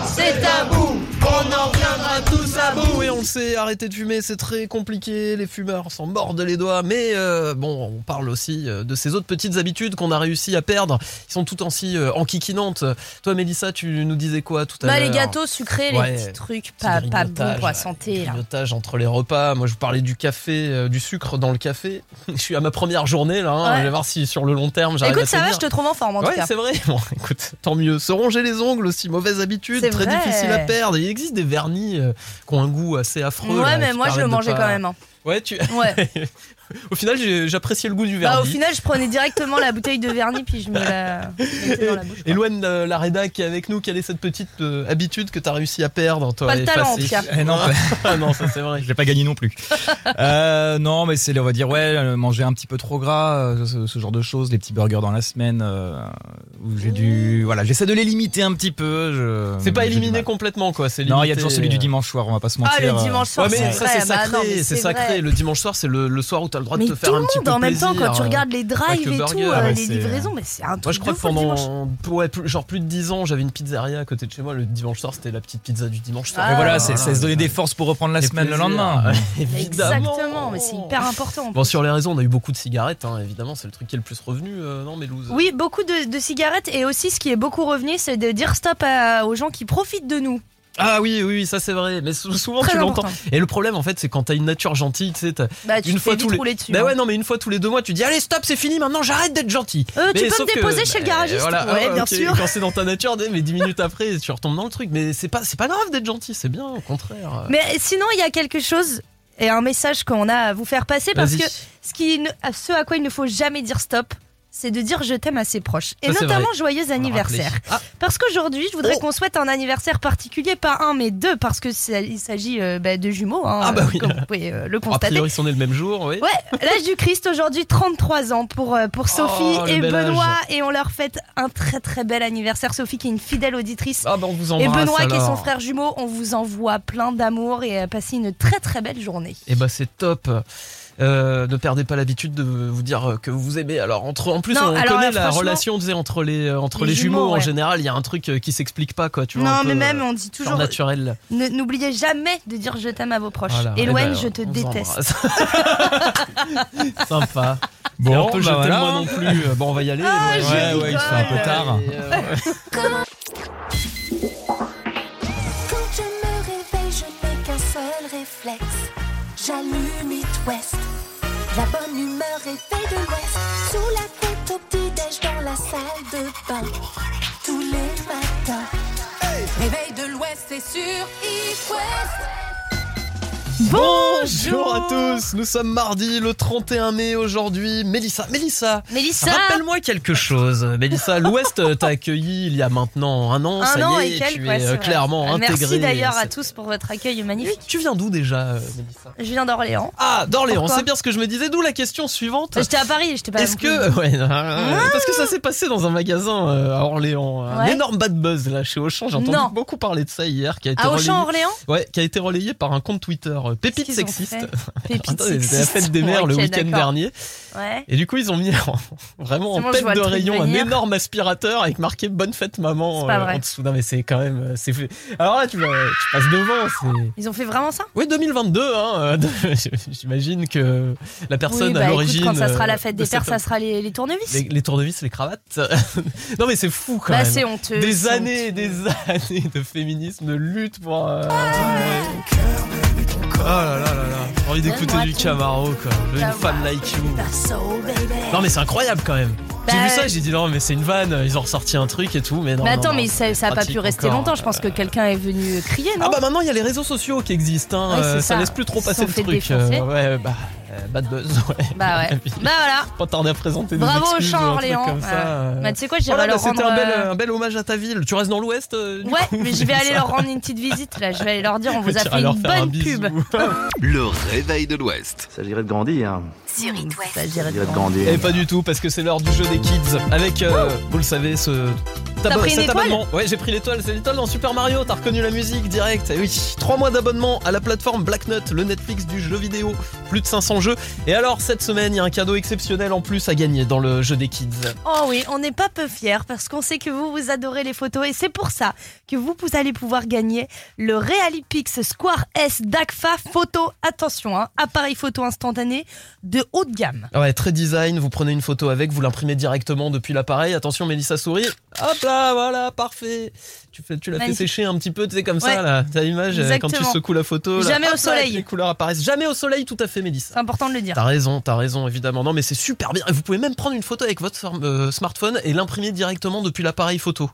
C'est tabou On en reviendra tous à bout Et on le sait, arrêter de fumer, c'est très compliqué. Les fumeurs s'en mordent les doigts. Mais euh, bon, on parle aussi euh, de ces autres petites habitudes qu'on a réussi à perdre. Ils sont tout ainsi euh, enquiquinantes. Toi, Mélissa, tu nous disais quoi tout à Bah l'heure les gâteaux sucrés, Ouais. les petits trucs pas, pas bons pour la santé. Grignotage entre les repas. Moi, je vous parlais du café, euh, du sucre dans le café. [laughs] je suis à ma première journée là. hein. Ouais. Je vais voir si sur le long terme à Écoute, ça va, je te trouve en forme en tout cas. c'est vrai. [laughs] Bon, écoute, tant mieux. Se ronger les ongles aussi, mauvaise habitude, très vrai. difficile à perdre. Il existe des vernis euh, qui ont un goût assez affreux. Ouais, là, mais moi je le mangeais pas- quand même. hein. Ouais, tu. Ouais. [laughs] Au final, j'appréciais le goût du Bah, vernis. au final, je prenais directement la bouteille de vernis puis je me la mettais dans la bouche. Éloigne euh, la rédac qui est avec nous, quelle est cette petite euh, habitude que tu as réussi à perdre toi, Pas le talent, en effacer tout cas. Eh non, Ah non, ça c'est vrai. je l'ai pas gagné non plus. Euh, non, mais c'est, on va dire, ouais, manger un petit peu trop gras, ce, ce genre de choses, les petits burgers dans la semaine, euh, où j'ai dû, voilà, j'essaie de les limiter un petit peu. je- C'est pas éliminé complètement quoi. c'est Non, il y a toujours celui du dimanche soir, on va pas se mentir. Ah, le dimanche soir, Ouais, mais c'est ça vrai. c'est bah sacré, c'est sacré. vrai. Le dimanche soir, c'est le, le soir où t'as le droit Mais de te faire tout un le petit monde peu en même temps, plaisir. quand tu regardes les drives et tout, euh, ouais, les livraisons, mais c'est un truc Moi je crois de que pendant ouais, plus- genre plus de 10 ans j'avais une pizzeria à côté de chez moi le dimanche soir c'était la petite pizza du dimanche soir. Ah. Mais voilà, c'est, se donner des forces pour reprendre la Et semaine le plaisir. lendemain. [laughs] évidemment. Exactement, mais c'est hyper important. Bon sur les réseaux on a eu beaucoup de cigarettes hein, évidemment c'est le truc qui est le plus revenu euh, non Mélouse Oui, beaucoup de, de cigarettes et aussi ce qui est beaucoup revenu, c'est de dire stop à- aux gens qui profitent de nous. Ah oui, oui, ça c'est vrai. Mais sou- souvent Très tu l'entends. Et le problème en fait, c'est quand t'as une nature gentille, tu sais, t'as- Bah, tu une te fois tous les. dessus, bah hein. ouais, non, mais une fois tous les deux mois, tu dis allez stop, c'est fini, maintenant j'arrête d'être gentil. Euh, tu peux me que- déposer chez le bah, garagiste voilà, Ouais, ah, bien sûr. Quand c'est dans ta nature, mais dix minutes après, tu retombes dans le truc. Mais c'est pas, c'est pas grave d'être gentil, c'est bien, au contraire. Mais sinon, il y a quelque chose et un message qu'on a à vous faire passer parce que qui, ce à quoi il ne faut jamais dire stop, c'est de dire je t'aime à ses proches. Et Ça, notamment joyeux anniversaire. Ah. Parce qu'aujourd'hui, je voudrais Oh. qu'on souhaite un anniversaire particulier, pas un mais deux, parce que il s'agit euh, bah, de jumeaux, hein, Ah bah oui. comme vous pouvez euh, le [laughs] A constater. priori, ils sont nés le même jour, oui. Ouais, l'âge du Christ aujourd'hui, 33 ans pour, euh, pour Sophie Oh, le et Benoît. âge. Et on leur fête un très très bel anniversaire. Sophie qui est une fidèle auditrice. Ah bah on vous et. Benoît qui est son frère jumeau. On vous envoie plein d'amour et passez une très très belle journée. Et bah c'est top. Euh, ne perdez pas l'habitude de vous dire que vous vous aimez. Alors entre, en plus, Non, on alors, connaît euh, la relation entre les euh, entre les les, jumeaux, jumeaux, en général. Il y a un truc qui s'explique pas quoi. Tu vois, non, mais même on dit toujours. N'oubliez jamais de dire je t'aime à vos proches. Voilà. Eh ben, je te déteste. [laughs] Sympa. Bon, un peu bah je t'aime voilà. moi non plus. Bon, on va y aller. Ah, Ouais, ouais, il se fait un peu tard. Euh, [laughs] de bain. Tous les matins. Réveil de l'Ouest, c'est sur It West. Bonjour à tous, nous sommes mardi le 31 mai aujourd'hui. Mélissa, Mélissa, Mélissa rappelle-moi quelque chose. Mélissa, l'Ouest t'a accueilli il y a maintenant un an, Un ça an y et quelques, tu ouais, es c'est euh, clairement Euh, intégré. Merci d'ailleurs à tous pour votre accueil magnifique. Tu viens d'où déjà, euh, Mélissa? Je viens d'Orléans. Ah, d'Orléans, c'est bien ce que je me disais, d'où la question suivante. J'étais à Paris, j'étais pas. Est-ce que [laughs] ouais, euh, parce que ça s'est passé dans un magasin à Orléans, un Ouais. énorme bad buzz là chez Auchan. J'ai entendu Non. beaucoup parler de ça hier, qui a été À relayé. Auchan, Orléans? Ouais, qui a été relayé par un compte Twitter euh, Pépite sexiste. Pépite C'était la fête des mères le week-end dernier. Ouais. Et du coup, ils ont mis [laughs] en- vraiment en tête de rayon un énorme aspirateur avec marqué Bonne fête maman euh, vrai. en dessous. Non mais c'est quand même euh, c'est fait. Alors là tu, vas- tu passes devant, c'est Ils ont fait vraiment ça? Oui 2022 hein. euh, [laughs] J'imagine que la personne oui, bah, à écoute, l'origine quand ça sera euh, la fête de des pères, cette- ça sera les, les tournevis. les, les tournevis, les cravates. [laughs] non mais c'est fou quand Bah, même. c'est honteux, Des c'est années, et des années de féminisme, de lutte pour. euh, Oh là là là là. J'ai envie d'écouter du. Camaro quoi. Une femme like you. Non mais c'est incroyable quand même. J'ai Bah, vu ça, j'ai dit non mais c'est une vanne, ils ont ressorti un truc et tout, mais non. mais non, attends, non, mais ça, ça a pas pu rester encore. longtemps. Je pense que quelqu'un est venu crier, non Ah bah maintenant il y a les réseaux sociaux qui existent, hein, Ouais, euh, ça. ça. laisse plus trop passer se le truc. défoncer. ouais bah euh, bad buzz [laughs] ouais. Bah ouais. [laughs] Puis, Bah voilà. Pas tarder à présenter Bravo des au excuses un Orléans. truc comme ça. Ouais. euh. Bah, tu sais quoi, j'irai Voilà, leur bah, C'était un rendre, bel, euh, un bel hommage à ta ville. Tu restes dans l'ouest euh, Ouais, coup mais je [laughs] vais aller Ça. leur rendre une petite visite là. Je vais aller leur dire, on vous a fait une un bonne pub. Le réveil de l'Ouest. S'agirait de grandir. Sur It West. Ça, j'irai S'agirait de grandir. Et pas du tout, parce que c'est l'heure du jeu des kids. Avec, euh, vous le savez, ce. T'as pris une cet étoile abonnement. Ouais, j'ai pris l'étoile. C'est l'étoile dans Super Mario. T'as reconnu la musique direct. Et oui, trois mois d'abonnement à la plateforme Black Nut, le Netflix du jeu vidéo. Plus de 500 jeux. Et alors, cette semaine, il y a un cadeau exceptionnel en plus à gagner dans le jeu des kids. Oh oui, on n'est pas peu fiers parce qu'on sait que vous, vous adorez les photos et c'est pour ça que vous, vous allez pouvoir gagner le Realipix Square S d'ACFA Photo. Attention, hein, appareil photo instantané de haute gamme. Ah Ouais, très design. Vous prenez une photo avec, vous l'imprimez directement depuis l'appareil. Attention, Mélissa sourit. Hop là, voilà, parfait. Tu, fais, tu l'as fait sécher un petit peu, tu sais, comme Ouais. ça, là. Ta image, euh, quand tu Exactement. secoues la photo. là, Jamais au là, soleil. Les couleurs apparaissent. Jamais au soleil, tout à fait, Mélissa. C'est important de le dire. T'as raison, t'as raison, évidemment. Non, mais c'est super bien. Vous pouvez même prendre une photo avec votre euh, smartphone et l'imprimer directement depuis l'appareil photo.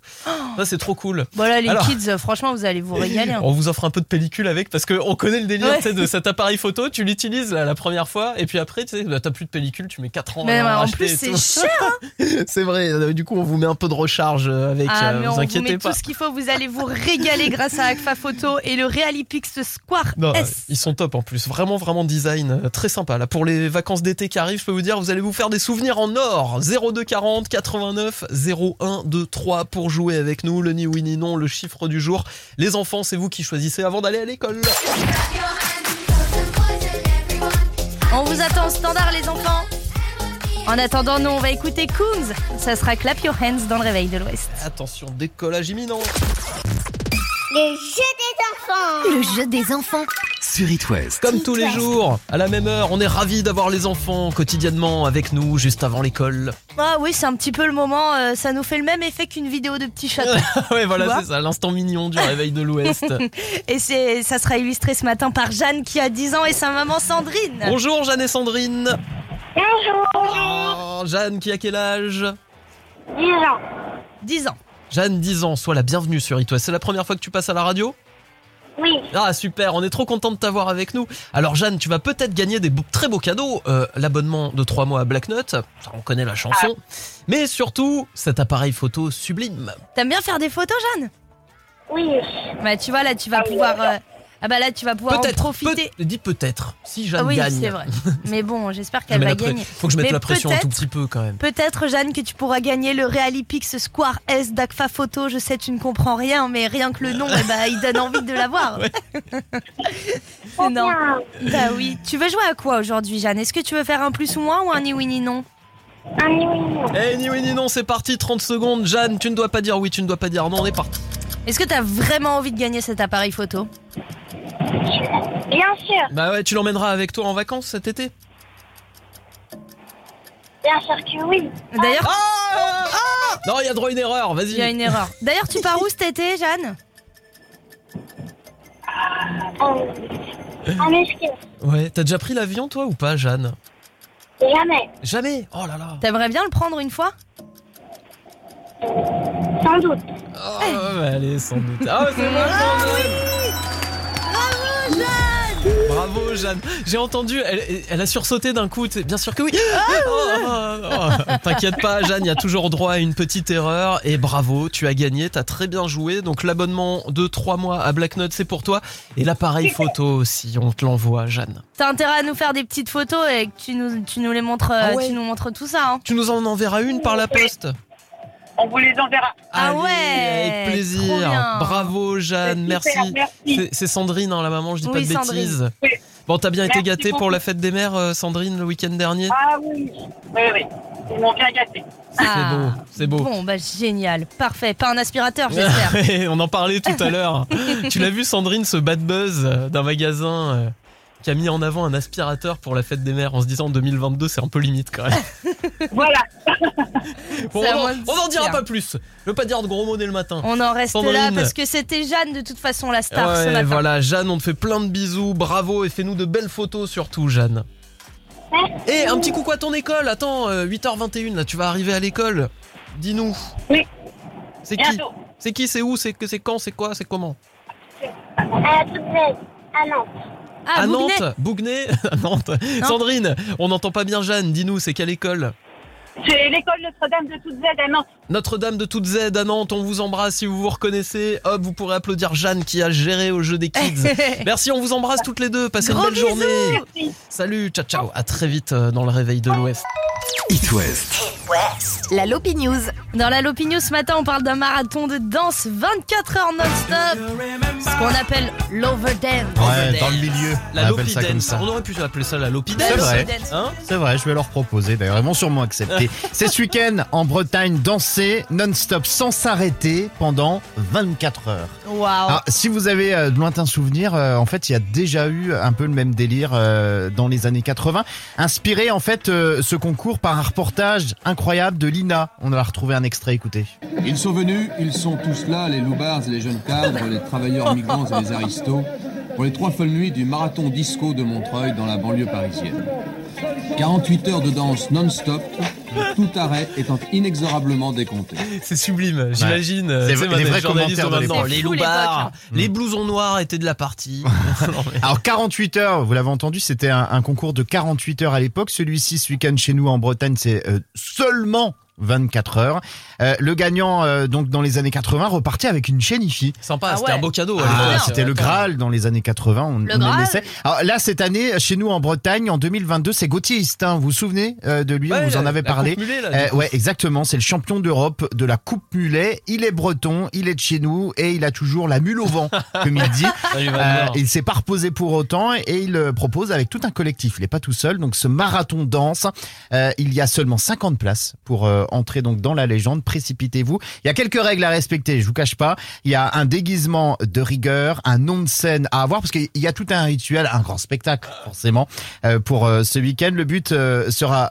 Ça, c'est trop cool. Voilà les Alors- kids, franchement, vous allez vous régaler. hein. On vous offre un peu de pellicule avec parce qu'on connaît le délire Ouais. de cet appareil photo. Tu l'utilises la première fois et puis après, tu sais, bah, t'as plus de pellicule, tu mets 4 ans Mais à ouais, en plus, c'est cher. hein. [laughs] c'est vrai. euh, Du coup, on vous met un peu de recharge avec. Ah, euh, mais vous on vous inquiétez met pas. tout ce qu'il faut. Vous allez vous régaler grâce à ACFA Photo et le Realipix Square Non, S. ils sont top en plus, vraiment vraiment design euh, très sympa. Là pour les vacances d'été qui arrivent, je peux vous dire, vous allez vous faire des souvenirs en or. 02 40 89 01 23 pour jouer avec nous. Le ni oui ni non, le chiffre du jour. Les enfants, c'est vous qui choisissez avant d'aller à l'école. On vous attend au standard, les enfants. En attendant, nous, on va écouter Coons. Ça sera Clap Your Hands dans le réveil de l'Ouest. Attention, décollage imminent. Le jeu des enfants. Le jeu des enfants. sur It West. Comme tous les jours, à la même heure, on est ravis d'avoir les enfants quotidiennement avec nous juste avant l'école. Ah oui, c'est un petit peu le moment, euh, ça nous fait le même effet qu'une vidéo de petit chaton. [laughs] ouais, voilà, c'est ça, l'instant mignon du réveil de l'Ouest. [laughs] et c'est, ça sera illustré ce matin par Jeanne qui a 10 ans et sa maman Sandrine. Bonjour Jeanne et Sandrine. Bonjour. Oh, Jeanne qui a quel âge 10 ans. 10 ans. Jeanne, 10 ans, sois la bienvenue sur It West. C'est la première fois que tu passes à la radio Oui. Ah super, on est trop content de t'avoir avec nous. Alors Jeanne, tu vas peut-être gagner des beaux- très beaux cadeaux, euh, l'abonnement de 3 mois à Black Nut, ça on connaît la chanson, mais surtout cet appareil photo sublime. T'aimes bien faire des photos, Jeanne? Oui. Bah tu vois là, tu vas pouvoir. euh, Ah bah là, tu vas pouvoir en profiter. peut- dis peut-être, si Jeanne Ah oui, gagne. c'est vrai. [laughs] Mais bon, j'espère Je qu'elle va gagner. Faut que je mette Mais la pression un tout peut-être- petit peu quand même. Peut-être, Jeanne, que tu pourras gagner le Realipix Square S d'Agfa Photo. Je sais, tu ne comprends rien, mais rien que le nom, eh ben, il donne envie de l'avoir. [laughs] C'est non. Bah oui. Tu veux jouer à quoi aujourd'hui, Jeanne? Est-ce que tu veux faire un plus ou moins ou un ni oui ni non? Un ni oui ni non. Eh ni oui ni non, c'est parti, 30 secondes. Jeanne, tu ne dois pas dire oui, tu ne dois pas dire non, on est parti. Est-ce que tu as vraiment envie de gagner cet appareil photo? Bien sûr. Bah ouais, tu l'emmèneras avec toi en vacances cet été Bien sûr que oui. D'ailleurs, Non, il y a droit à une erreur, vas-y. il y a une erreur. D'ailleurs, tu pars où cet été, Jeanne? Euh, en esquive. Ouais, t'as déjà pris l'avion toi ou pas, Jeanne? Jamais. Jamais? Oh là là T'aimerais bien le prendre une fois? Sans doute. Oh, ouais, allez, sans doute. Ah, c'est moi, Bravo, Jeanne Bravo, Jeanne. J'ai entendu, elle, elle a sursauté d'un coup. Bien sûr que oui. Oh, oh, oh. T'inquiète pas, Jeanne, il y a toujours droit à une petite erreur. Et bravo, tu as gagné, t'as très bien joué. Donc l'abonnement de 3 mois à Black Note, c'est pour toi. Et l'appareil photo aussi, on te l'envoie, Jeanne. T'as intérêt à nous faire des petites photos et que tu nous, tu nous les montres, euh, Ah ouais tu nous montres tout ça. Hein. Tu nous en enverras une par la poste On vous les enverra. Ah Allez, ouais, Avec plaisir. Bravo, Jeanne, merci. merci. C'est- Sandrine, hein, la maman, je dis Oui, pas de Sandrine. bêtises. Oui. Bon, t'as bien été gâtée pour la fête des mères, euh, Sandrine, le week-end dernier? Ah oui. Oui, oui. Ils m'ont bien gâté. C'est Ah. beau, c'est beau. Bon, bah génial, parfait. Pas un aspirateur, j'espère. [laughs] On en parlait tout à l'heure. [laughs] tu l'as vu, Sandrine, ce bad buzz euh, d'un magasin euh, qui a mis en avant un aspirateur pour la fête des mères en se disant 2022, c'est un peu limite quand même. [laughs] Voilà. [laughs] Bon, on, moi en- de on en dira pas plus. Je veux pas dire de gros mots dès le matin. On en reste là parce que c'était Jeanne de toute façon la star ce Ouais, matin. voilà, Jeanne, on te fait plein de bisous, bravo et fais-nous de belles photos surtout, Jeanne. Et un petit coucou à ton école, attends, euh, 8h21, là, tu vas arriver à l'école. Dis-nous. Oui. C'est qui. C'est qui, c'est où, c'est que c'est quand, c'est quoi, c'est comment belle. À Nantes. Ah, À. Nantes Bouguenais [laughs] À Nantes Non. Sandrine, on n'entend pas bien Jeanne, dis-nous, c'est quelle école C'est l'école Notre-Dame de Toute Z à Nantes. Notre-Dame de toutes Z à Nantes, on vous embrasse si vous vous reconnaissez. Hop, vous pourrez applaudir Jeanne qui a géré au jeu des [laughs] kids. Merci, on vous embrasse toutes les deux. Passez Gros une belle journée. Merci. Salut, ciao ciao. À très vite euh, dans le réveil de l'Ouest. It West. La Lopi News. Dans la Lopi News ce matin, on parle d'un marathon de danse 24 heures non-stop. Ce qu'on appelle l'overdance. Ouais, dans le milieu. La on appelle Lopi ça comme Dance. ça. On aurait pu appeler ça la Lopi La C'est Dance. vrai. Dance. Hein C'est vrai, je vais leur proposer d'ailleurs. Ils vont sûrement accepter. [laughs] C'est ce week-end en Bretagne, danser non-stop sans s'arrêter pendant 24 heures. Alors, si vous avez euh, de lointains souvenirs, euh, en fait, il y a déjà eu un peu le même délire euh, dans les années 80. Inspiré, en fait, ce concours par un reportage incroyable de Lina. On a retrouvé un extrait, écoutez. Ils sont venus, ils sont tous là, les loubards et les jeunes cadres, les travailleurs migrants et les aristos, pour les trois folles nuits du marathon disco de Montreuil dans la banlieue parisienne. 48 heures de danse non-stop, tout arrêt étant inexorablement décompté. C'est sublime, j'imagine. C'est vrai- les vrais journalistes maintenant. Les loupards, l'époque, les blousons noirs étaient de la partie. [laughs] Alors 48 heures, vous l'avez entendu, c'était un, un concours de 48 heures à l'époque. Celui-ci, ce week-end chez nous en Bretagne, c'est euh, seulement 24 heures. Euh, le gagnant, euh, donc dans les années 80, repartit avec une chaîne IFI. Sympa, Ah c'était ouais. un beau cadeau. Ah, c'était le Graal dans les années 80, on, Le on Graal. Alors là, cette année, chez nous en Bretagne, en 2022, c'est Gauthier Histin. Vous vous souvenez euh, de lui? Ouais, On vous en avait la parlé. Coupe Mulet, là, Euh, ouais, exactement. C'est le champion d'Europe de la Coupe Mulet. Il est breton, il est de chez nous et il a toujours la mule au vent, [laughs] comme il dit. Ah, il Euh, s'est pas reposé pour autant et il propose avec tout un collectif. Il est pas tout seul. Donc ce marathon danse, euh, il y a seulement 50 places pour euh, entrer donc dans la légende, précipitez-vous. Il y a quelques règles à respecter, je vous cache pas. Il y a un déguisement de rigueur, un nom de scène à avoir, parce qu'il y a tout un rituel, un grand spectacle forcément euh, pour euh, ce week-end. Le but euh, sera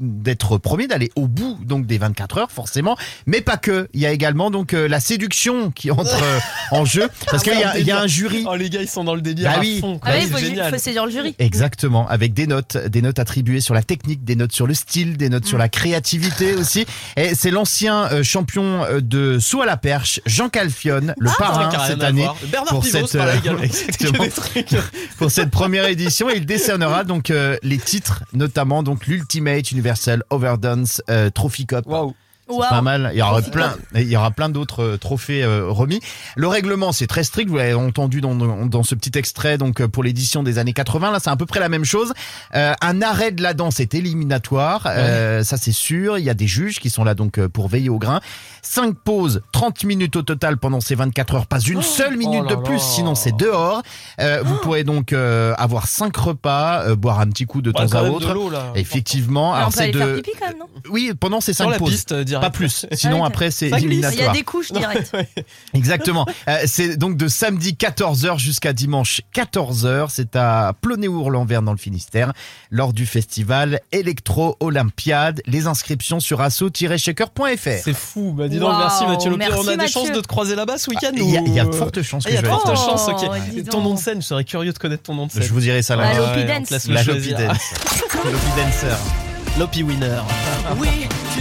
d'être premier, d'aller au bout donc des 24 heures forcément, mais pas que. Il y a également donc euh, la séduction qui entre euh, en jeu [laughs] parce qu'il y, y a un jury. Oh les gars ils sont dans le délire Bah à oui. fond. quoi. Ah oui, faut, génial. faut séduire le jury. Exactement, avec des notes, des notes attribuées sur la technique, des notes sur le style, des notes sur la créativité aussi. Et c'est l'ancien euh, champion de saut à la perche, Jean Calfione, le Ah, parrain cette année. Bernard pour Pivot cette [laughs] pour cette première édition. Et il décernera donc les titres, notamment donc l'Ultimate Universal Overdance euh, Trophy Cup. Waouh. Waouh. pas mal. Il y aura plein, il y aura plein d'autres euh, trophées euh, remis. Le règlement, c'est très strict. Vous l'avez entendu dans, dans ce petit extrait. Donc, euh, pour l'édition des années 80, là, c'est à peu près la même chose. Euh, un arrêt de la danse est éliminatoire. Euh, ça, c'est sûr. Il y a des juges qui sont là donc pour veiller au grain. Cinq pauses, 30 minutes au total pendant ces 24 heures. Pas une seule minute Oh de plus, sinon c'est dehors. Euh, vous pourrez donc euh, avoir cinq repas, euh, boire un petit coup de temps à autre. Effectivement. Alors c'est de, pipi quand même, non? Oui, pendant ces cinq la pauses. piste, direct. Pas plus. [laughs] Sinon, Ah, après, c'est glisse. Il y a éliminatoire. des couches directes. [laughs] Exactement. Euh, c'est donc de samedi 14h jusqu'à dimanche 14h. C'est à Ploney-Ourlanverne dans le Finistère, lors du festival Electro Olympiade. Les inscriptions sur asso-shaker.fr. C'est fou. Bah dis donc merci Mathieu merci, On a des chances de te croiser là-bas ce week-end Il y, a- il y a de fortes chances Ah, que il y a de fortes. Oh, chances, ok. dis Ton nom de scène, je serais curieux de connaître ton nom de scène. Je vous dirai ça La là. Lopi Ouais, on Dance. La Lopi. Dance. Lopi Dancer. Lopi Winner.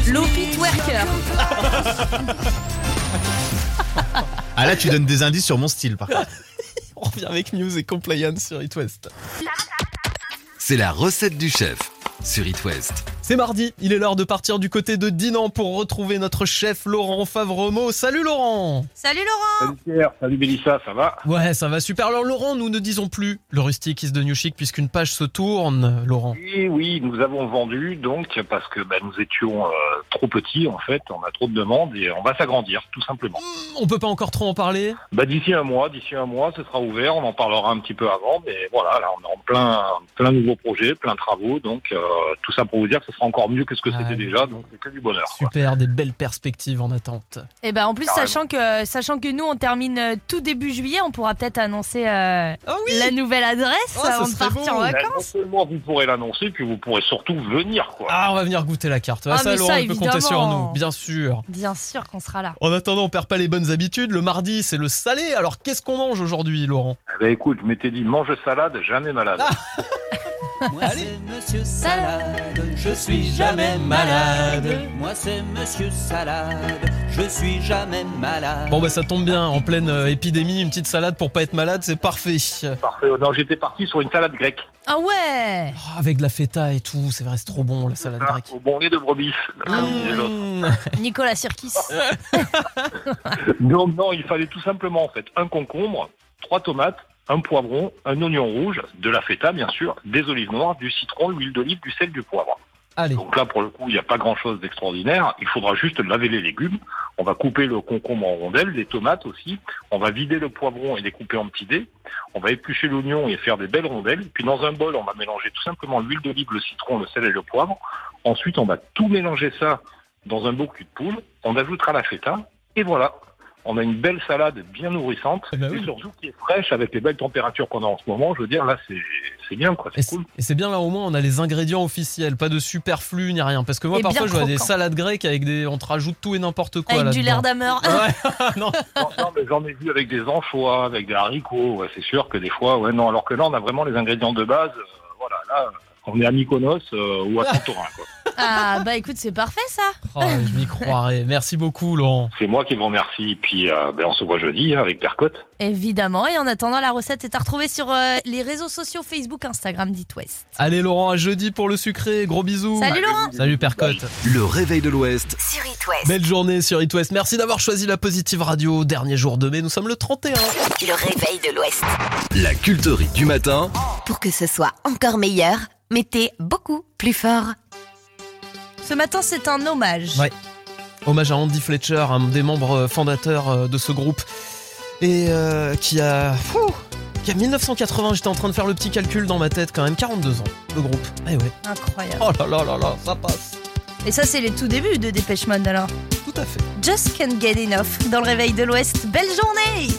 Lopi Twerker. Ah là, tu donnes des indices sur mon style, par contre. [laughs] On revient avec News et Compliance sur It West. C'est la recette du chef sur It West. C'est mardi, il est l'heure de partir du côté de Dinan pour retrouver notre chef Laurent Favremo. Salut Laurent Salut Laurent. Salut Pierre, salut Mélissa, ça va? Ouais, ça va super. Alors Laurent, nous ne disons plus le rustique is de new chic puisqu'une page se tourne, Laurent. Oui, oui, nous avons vendu donc parce que bah, nous étions euh, trop petits en fait, on a trop de demandes et on va s'agrandir tout simplement. On peut pas encore trop en parler? Bah, d'ici un mois, d'ici un mois, ce sera ouvert, on en parlera un petit peu avant, mais voilà, là on est en plein, plein nouveaux projets, plein de travaux, donc euh, tout ça pour vous dire que ce sera encore mieux que ce que Ah, c'était oui. déjà, donc c'est que du bonheur. quoi. Super, des belles perspectives en attente. Et ben en plus Carrément. sachant que sachant que nous on termine euh, tout début juillet, on pourra peut-être annoncer euh, Ah oui la nouvelle adresse Oh, ça avant de partir beau. en Bah, non vacances. seulement vous pourrez l'annoncer, puis vous pourrez surtout venir quoi. Ah, on va venir goûter la carte. Ah, ça, mais Laurent, ça, il peut compter sur évidemment. nous, bien sûr. Bien sûr qu'on sera là. En attendant, on perd pas les bonnes habitudes. Le mardi, c'est le salé. Alors, qu'est-ce qu'on mange aujourd'hui, Laurent? Eh ben, écoute, je m'étais dit mange salade, jamais malade. Ah. Moi c'est Monsieur Salade, je suis jamais malade. Moi c'est Monsieur Salade, je suis jamais malade. Bon, bah, ça tombe bien. En pleine euh, épidémie, une petite salade pour pas être malade, c'est parfait. Parfait. Non, j'étais parti sur une salade grecque. Ah ouais. Oh, avec de la feta et tout, c'est vrai, c'est trop bon, la salade Ah, grecque. au bon de brebis. comme l'autre. Mmh. Nicolas Sirkis. [laughs] Donc non, il fallait tout simplement en fait un concombre, trois tomates, un poivron, un oignon rouge, de la feta bien sûr, des olives noires, du citron, l'huile d'olive, du sel, du poivre. Allez. Donc là pour le coup, il n'y a pas grand-chose d'extraordinaire. Il faudra juste laver les légumes. On va couper le concombre en rondelles, les tomates aussi. On va vider le poivron et les couper en petits dés. On va éplucher l'oignon et faire des belles rondelles. Puis dans un bol, on va mélanger tout simplement l'huile d'olive, le citron, le sel et le poivre. Ensuite, on va tout mélanger ça dans un beau cul de poule. On ajoutera la feta. Et voilà. On a une belle salade bien nourrissante. Eh ben et oui. surtout qui est fraîche avec les belles températures qu'on a en ce moment. Je veux dire, là, c'est c'est bien, quoi. C'est cool. et c'est bien là au moins on a les ingrédients officiels, pas de superflu ni rien. Parce que moi Et parfois je vois des salades grecques avec des, on te rajoute tout et n'importe quoi Avec du là-dedans. l'air d'ameur. Ouais, [laughs] non. Non, non, mais j'en ai vu avec des anchois, avec des haricots. Ouais, c'est sûr que des fois, ouais, non. Alors que là, on a vraiment les ingrédients de base. euh, voilà, là, on est à Mykonos euh, ou à Santorin, quoi. Ah bah écoute c'est parfait ça. Oh, je m'y croirais. Merci beaucoup Laurent. C'est moi qui vous remercie. Puis, euh, ben, on se voit jeudi hein, avec Percotte. Évidemment. Et en attendant la recette est à retrouver sur euh, les réseaux sociaux Facebook, Instagram d'It West. Allez Laurent, à jeudi pour le sucré. Gros bisous. Salut Laurent. Salut Percotte. Le réveil de l'Ouest Sur It West. Belle journée sur It West. Merci d'avoir choisi la Positive Radio. Dernier jour de mai, nous sommes le 31. Le réveil de l'Ouest. La culterie du matin Pour que ce soit encore meilleur, mettez beaucoup plus fort. Ce matin c'est un hommage. Ouais. Hommage à Andy Fletcher, un des membres euh, fondateurs euh, de ce groupe. Et euh, qui a... Fou, qui a 1980, j'étais en train de faire le petit calcul dans ma tête quand même, 42 ans, le groupe. Eh ouais. Incroyable. Oh là là là là, ça passe. Et ça, c'est les tout débuts de Dépêche Mode alors. Tout à fait. Just can't get enough dans le réveil de l'Ouest. Belle journée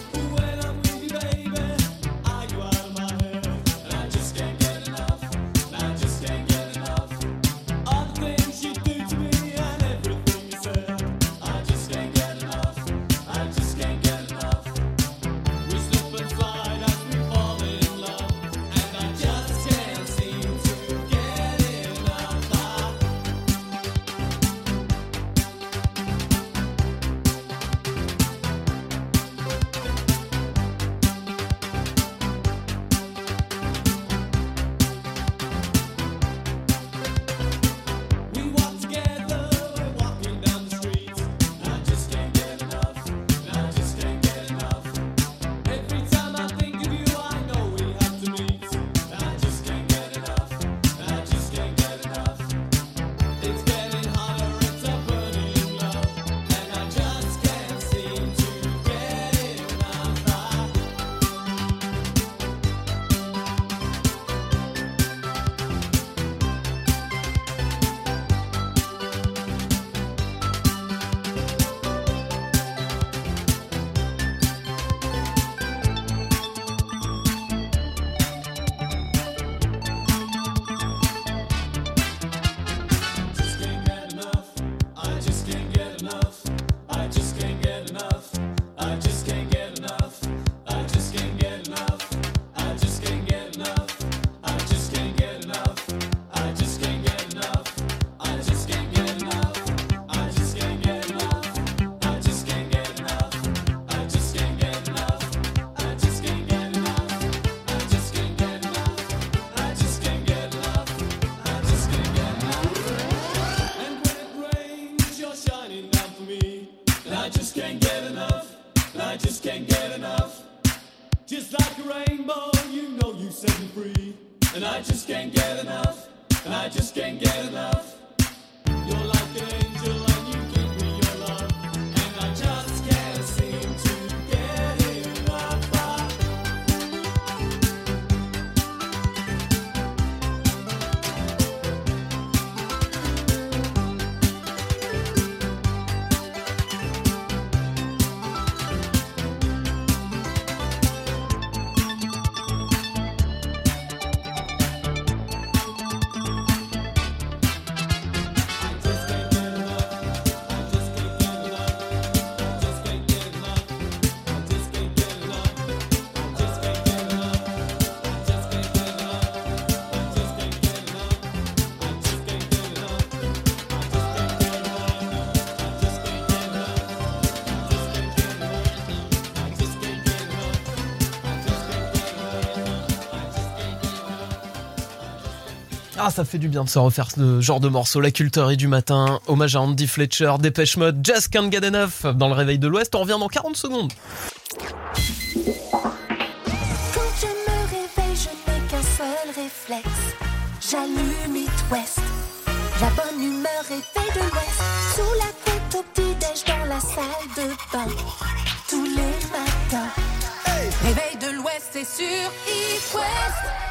Ah, ça fait du bien de se refaire ce genre de morceau. La culterie du matin, hommage à Andy Fletcher, Dépêche Mode, Just Can't Get Enough dans le réveil de l'Ouest. On revient dans 40 secondes. Quand je me réveille, je n'ai qu'un seul réflexe. J'allume It West. La bonne humeur est de l'Ouest. Sous la couette au petit-déj dans la salle de bain. Tous les matins. Réveil de l'Ouest, c'est sur It West.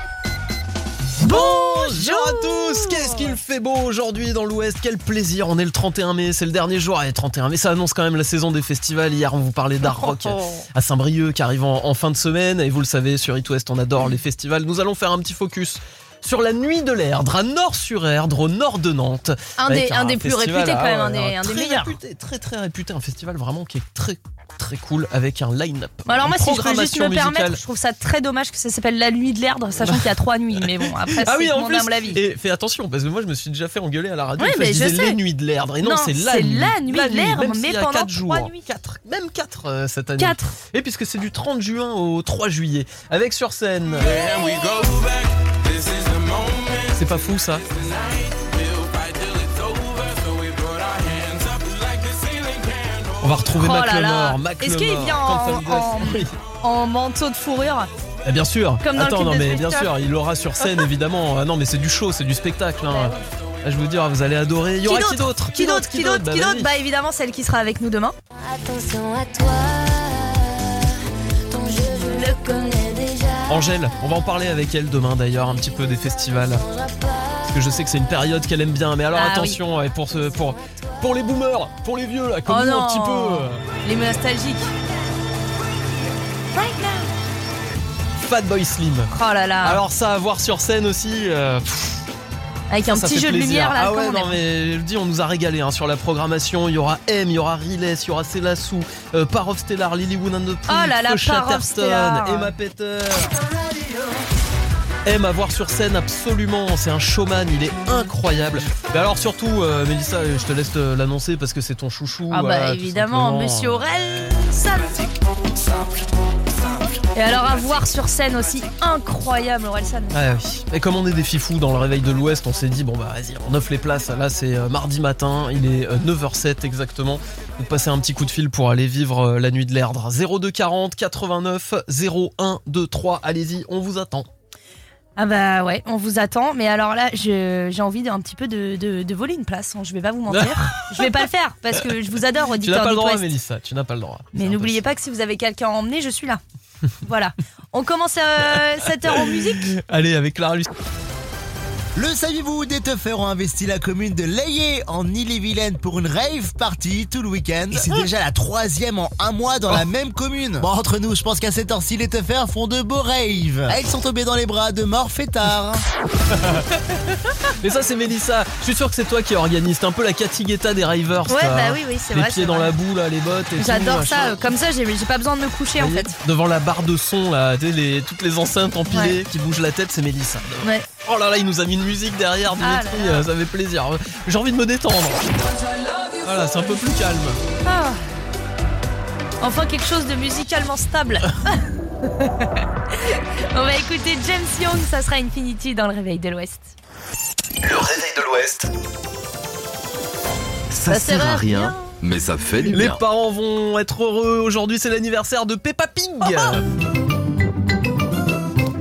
Bonjour à tous Qu'est-ce qu'il fait beau aujourd'hui dans l'Ouest? Quel plaisir On est le 31 mai, c'est le dernier jour. Et 31 mai, ça annonce quand même la saison des festivals. Hier, on vous parlait d'Art Rock à Saint-Brieuc qui arrive en, en fin de semaine. Et vous le savez, sur It West, on adore les festivals. Nous allons faire un petit focus sur la nuit de l'Erdre, à Nord-sur-Erdre, au nord de Nantes. Un des- un des plus festival, réputés, quand même, ah un des- un des très meilleurs. Réputé, très très réputé, un festival vraiment qui est très très cool avec un line-up. Bon, alors moi, si je peux juste me permettre, je trouve ça très dommage que ça s'appelle la nuit de l'Erdre, sachant qu'il y a trois nuits. Mais bon, après, Ah c'est oui, en mon plus. humble avis. Et fais attention parce que moi je me suis déjà fait engueuler à la radio. Fois, mais je je disais sais. les nuits de l'Erdre. Et non, Non, c'est la la nuit de l'Erdre, mais pendant quatre trois jours. nuits. Quatre, même 4 cette année. Quatre. Et puisque c'est du 30 juin au 3 juillet. Avec sur scène. C'est pas fou ça On va retrouver Oh Macklemore. Est-ce qu'il vient en, en- en manteau de fourrure Ah, bien sûr. Comme dans Attends, non de mais bien sûr, il l'aura sur scène évidemment. Ah non mais c'est du show, c'est du spectacle. Hein. Ah, je veux dire, vous allez adorer. Il y aura qui d'autre Qui d'autre Qui d'autre Bah, Qui d'autre vas-y. Bah évidemment celle qui sera avec nous demain. Attention à toi. Ton jeu, je le connais. Angèle, on va en parler avec elle demain d'ailleurs, un petit peu des festivals. Parce que je sais que c'est une période qu'elle aime bien. Mais alors Ah attention, pour, ce, pour, pour les boomers, pour les vieux, là, comme Oh nous non. un petit peu. Les nostalgiques. Fatboy Slim. Oh là là. Alors ça à voir sur scène aussi. euh, pff, Avec un ça petit jeu de plaisir. lumière là. Ah ouais, on non mais je le dis, on nous a régalé hein, sur la programmation. Il y aura M, il y aura Riles, il y aura Célassou, euh, Par of Stellar, Lilywood and the Priest, Oh là Chatterton. Emma Peter. M à voir sur scène absolument, c'est un showman, il est incroyable. Mais alors surtout, euh, Mélissa, je te laisse te l'annoncer parce que c'est ton chouchou. Ah bah évidemment. Monsieur Aurel San. Et alors à voir sur scène aussi, incroyable Aurel San. Ouais, oui. Et comme on est des fifous dans le réveil de l'Ouest, on s'est dit bon bah vas-y, on offre les places. Là c'est euh, mardi matin, il est euh, 9h07 exactement. Vous passez un petit coup de fil pour aller vivre euh, la nuit de l'Erdre. 02 40 89 01 23. Allez-y, on vous attend. Ah bah ouais, on vous attend. Mais alors là, j'ai envie d'un petit peu de, de- de voler une place. hein, Je vais pas vous mentir. [laughs] je vais pas le faire parce que je vous adore, Tu n'as auditeur pas le droit. Mélissa, tu n'as pas le droit. Mais n'oubliez pas que si vous avez quelqu'un à emmener, je suis là. Voilà. On commence euh, cette heure en musique. Allez, avec Clara Lucie. Le saviez-vous, des teufeurs ont investi la commune de Layé en Ille-et-Vilaine pour une rave party tout le week-end? Et c'est déjà la troisième en un mois dans la même commune. Bon, entre nous, je pense qu'à cette heure-ci, les teufeurs font de beaux raves. Elles sont tombées dans les bras de morts fêtards. [laughs] Mais ça c'est Mélissa. Je suis sûr que c'est toi qui organise. Un peu la Cathy Guetta des ravers. Ouais, bah oui, oui, c'est Les vrai, pieds c'est dans vrai. la boue, là, les bottes. J'adore ça. euh, Comme ça, j'ai pas besoin de me coucher en fait. Devant la barre de son, là, tu sais, les, toutes les enceintes empilées Ouais. qui bougent la tête, c'est Mélissa. Ouais. Oh là là, il nous a mis une musique derrière, Ah Dimitri, là là. euh, ça fait plaisir. J'ai envie de me détendre. Voilà, c'est un peu plus calme. Ah. Enfin quelque chose de musicalement stable. [laughs] On va écouter James Young, ça sera Infinity dans le réveil de l'Ouest. Le réveil de l'Ouest. Ça, Ça sert sert à rien, rien. mais ça fait du Les bien. parents vont être heureux. Aujourd'hui, c'est l'anniversaire de Peppa Pig. [laughs]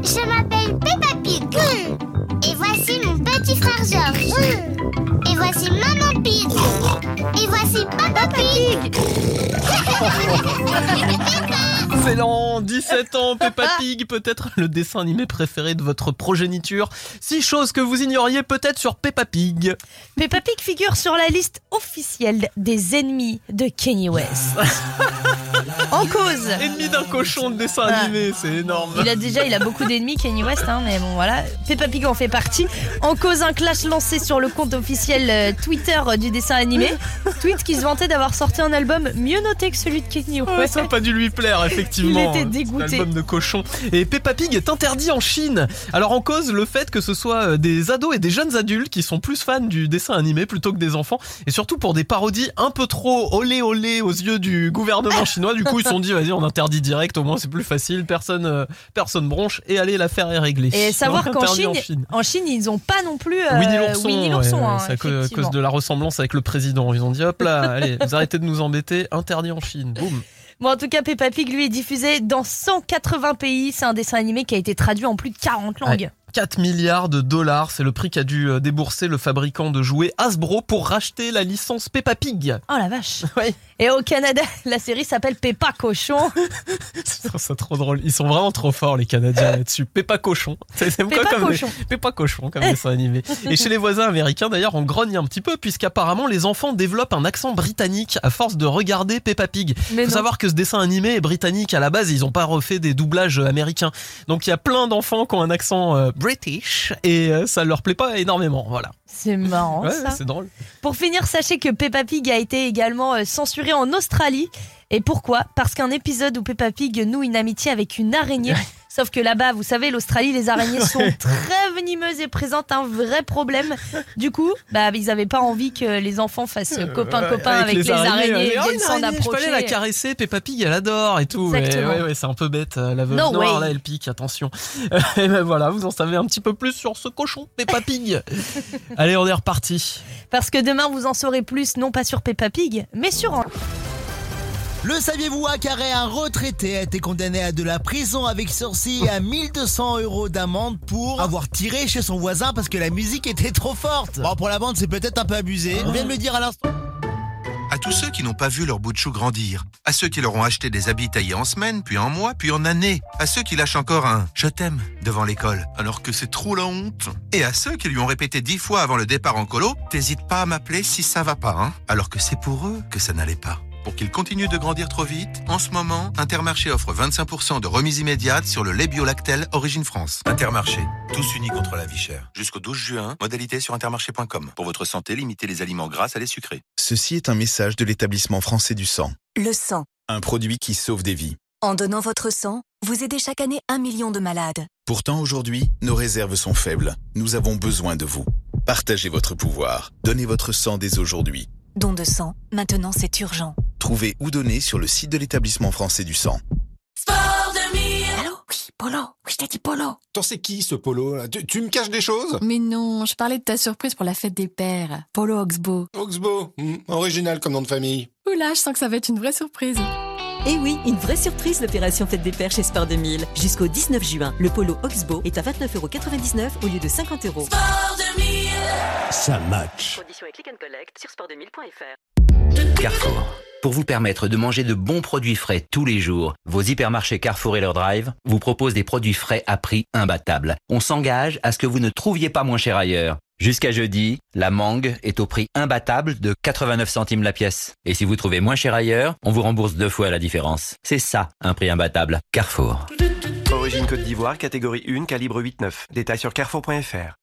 Je m'appelle Peppa Pig. Et voici mon petit frère Georges. Et voici Maman Pig. Et voici Papa Pig. Excellent, [laughs] 17 ans, Peppa Pig, peut-être le dessin animé préféré de votre progéniture. Six choses que vous ignoriez peut-être sur Peppa Pig. Peppa Pig figure sur la liste officielle des ennemis de Kanye West. [laughs] en cause. Ennemi d'un cochon de dessin Ah. animé, c'est énorme. Il a déjà, il a beaucoup d'ennemis, Kanye West, hein, mais bon voilà. Peppa Pig en fait partie. En cause un clash lancé sur le compte officiel euh, Twitter euh, du dessin animé. [laughs] Tweet qui se vantait d'avoir sorti un album mieux noté que celui de Kanye Ouais, West. ça n'a pas dû lui plaire, effectivement. Il était dégoûté. L'album de cochon. Et Peppa Pig est interdit en Chine. Alors en cause, le fait que ce soit euh, des ados et des jeunes adultes qui sont plus fans du dessin animé plutôt que des enfants. Et surtout pour des parodies un peu trop olé olé aux yeux du gouvernement [laughs] chinois. Du coup, se sont dit, vas-y, on interdit direct, au moins c'est plus facile, personne, euh, personne bronche, et allez, l'affaire est réglée. Et savoir qu'en Chine, en Chine, ils ont pas non plus euh, Winnie l'ourson, Winnie l'ourson, ouais, hein, c'est à cause- de la ressemblance avec le président. Ils ont dit hop là, [laughs] allez, vous arrêtez de nous embêter, interdit en Chine. Boum. Bon, en tout cas, Peppa Pig, lui, est diffusé dans 180 pays. C'est un dessin animé qui a été traduit en plus de 40 langues. Ouais. 4 milliards de dollars, c'est le prix qu'a dû euh, débourser le fabricant de jouets Hasbro pour racheter la licence Peppa Pig. Oh la vache. [laughs] Ouais. Et au Canada, [laughs] la série s'appelle Peppa Cochon. [laughs] Ça trop drôle. Ils sont vraiment trop forts les Canadiens là-dessus. Peppa Cochon. C'est c'est Peppa Cochon. Peppa Cochon comme dessin animé. Et chez les voisins américains d'ailleurs, on grogne un petit peu puisqu'apparemment les enfants développent un accent britannique à force de regarder Peppa Pig. Mais Faut non. savoir que ce dessin animé est britannique à la base, ils ont pas refait des doublages euh, américains. Donc il y a plein d'enfants qui ont un accent euh, british et euh, ça leur plaît pas énormément. Voilà. C'est marrant Ouais, ça. c'est drôle. Pour finir, sachez que Peppa Pig a été également euh, censuré en Australie. Et pourquoi? Parce qu'un épisode où Peppa Pig noue une amitié avec une araignée. [laughs] Sauf que là-bas, vous savez, l'Australie, les araignées [laughs] sont très venimeuses et présentent un vrai problème. Du coup, bah, ils avaient pas envie que les enfants fassent copain-copain avec, les araignées, et Oh, viennent s'en Je peux aller la caresser, Peppa Pig, elle adore et tout. Mais ouais, ouais, c'est un peu bête. euh, La veuve No noire, là, elle pique, attention. [laughs] et ben voilà, vous en savez un petit peu plus sur ce cochon, Peppa Pig. [laughs] Allez, on est reparti. Parce que demain, vous en saurez plus, non pas sur Peppa Pig, mais sur. Le saviez-vous à un retraité a été condamné à de la prison avec sursis et à 1200 euros d'amende pour avoir tiré chez son voisin parce que la musique était trop forte. Bon, pour la bande, c'est peut-être un peu abusé. On vient de le dire à l'instant. À tous ceux qui n'ont pas vu leur bout de chou grandir. À ceux qui leur ont acheté des habits taillés en semaines, puis en mois, puis en années. À ceux qui lâchent encore un je t'aime devant l'école, alors que c'est trop la honte. Et à ceux qui lui ont répété dix fois avant le départ en colo, t'hésites pas à m'appeler si ça va pas, hein. Alors que c'est pour eux que ça n'allait pas. Pour qu'ils continuent de grandir trop vite, en ce moment, Intermarché offre 25% de remise immédiate sur le lait bio-lactel Origine France. Intermarché, tous unis contre la vie chère. Jusqu'au 12 juin, modalité sur intermarché.com. Pour votre santé, limitez les aliments gras à les sucrés. Ceci est un message de l'établissement français du sang. Le sang. Un produit qui sauve des vies. En donnant votre sang, vous aidez chaque année un million de malades. Pourtant, aujourd'hui, nos réserves sont faibles. Nous avons besoin de vous. Partagez votre pouvoir. Donnez votre sang dès aujourd'hui. Don de sang, maintenant c'est urgent. Trouvez ou donnez sur le site de l'établissement français du sang. Sport 2000 Allô? Oui, Polo Oui, je t'ai dit Polo Attends, c'est qui ce polo là? Tu, tu me caches des choses? Mais non, je parlais de ta surprise pour la fête des pères. Polo Oxbow. Oxbow, hmm, original comme nom de famille. Oula, je sens que ça va être une vraie surprise. Et oui, une vraie surprise l'opération Fête des Pères chez Sport 2000. Jusqu'au 19 juin, le polo Oxbow est à 29,99€ au lieu de 50€. Sport 2000 Ça match. Conditions et click and collect sur sport2000.fr. Carrefour. Pour vous permettre de manger de bons produits frais tous les jours, vos hypermarchés Carrefour et leur drive vous proposent des produits frais à prix imbattable. On s'engage à ce que vous ne trouviez pas moins cher ailleurs. Jusqu'à jeudi, la mangue est au prix imbattable de 89 centimes la pièce. Et si vous trouvez moins cher ailleurs, on vous rembourse deux fois la différence. C'est ça, un prix imbattable. Carrefour. Origine Côte d'Ivoire, catégorie 1, calibre 8-9. Détails sur carrefour.fr.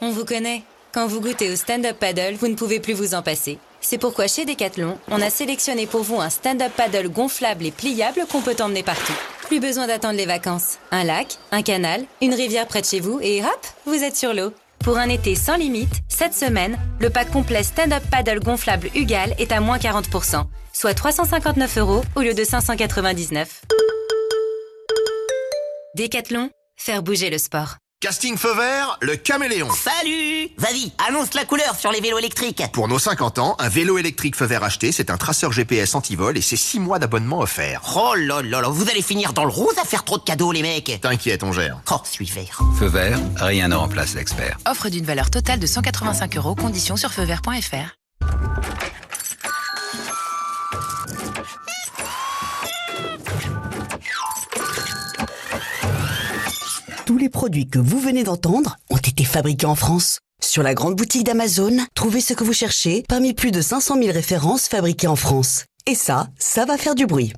On vous connaît. Quand vous goûtez au stand-up paddle, vous ne pouvez plus vous en passer. C'est pourquoi chez Decathlon, on a sélectionné pour vous un stand-up paddle gonflable et pliable qu'on peut emmener partout. Plus besoin d'attendre les vacances. Un lac, un canal, une rivière près de chez vous et hop, vous êtes sur l'eau. Pour un été sans limite, cette semaine, le pack complet stand-up paddle gonflable Ugal est à moins 40%, soit 359 euros au lieu de 599. Décathlon, faire bouger le sport. Casting feu vert, le caméléon. Salut Vas-y, annonce la couleur sur les vélos électriques. Pour nos 50 ans, un vélo électrique feu vert acheté, c'est un traceur GPS anti-vol et c'est 6 mois d'abonnement offert. Oh là là là, vous allez finir dans le rose à faire trop de cadeaux les mecs. T'inquiète, on gère. Oh, suis vert. Feu vert, rien ne remplace l'expert. Offre d'une valeur totale de 185 euros, conditions sur feuvert.fr. les produits que vous venez d'entendre ont été fabriqués en France. Sur la grande boutique d'Amazon, trouvez ce que vous cherchez parmi plus de 500 000 références fabriquées en France. Et ça, ça va faire du bruit.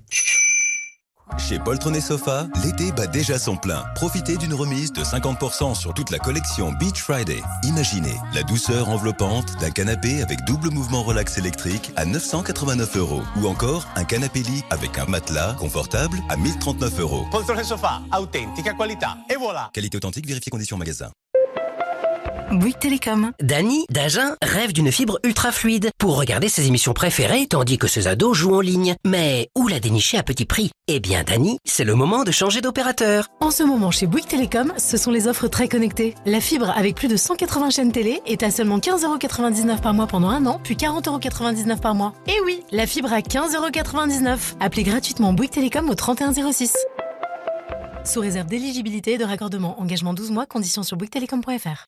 Chez Poltron et Sofa, l'été bat déjà son plein. Profitez d'une remise de 50% sur toute la collection Beach Friday. Imaginez la douceur enveloppante d'un canapé avec double mouvement relax électrique à 989 euros. Ou encore un canapé lit avec un matelas confortable à 1039 euros. Poltrone e sofà, autentica qualità. E voilà. Qualité authentique, vérifiez conditions magasin. Bouygues Télécom. Dany, d'Agen, rêve d'une fibre ultra fluide pour regarder ses émissions préférées tandis que ses ados jouent en ligne. Mais où la dénicher à petit prix? Eh bien, Dany, c'est le moment de changer d'opérateur. En ce moment, chez Bouygues Télécom, ce sont les offres très connectées. La fibre avec plus de 180 chaînes télé est à seulement 15,99€ par mois pendant un an, puis 40,99€ par mois. Et oui, la fibre à 15,99€. Appelez gratuitement Bouygues Télécom au 3106. Sous réserve d'éligibilité et de raccordement. Engagement 12 mois, conditions sur bouyguestelecom.fr.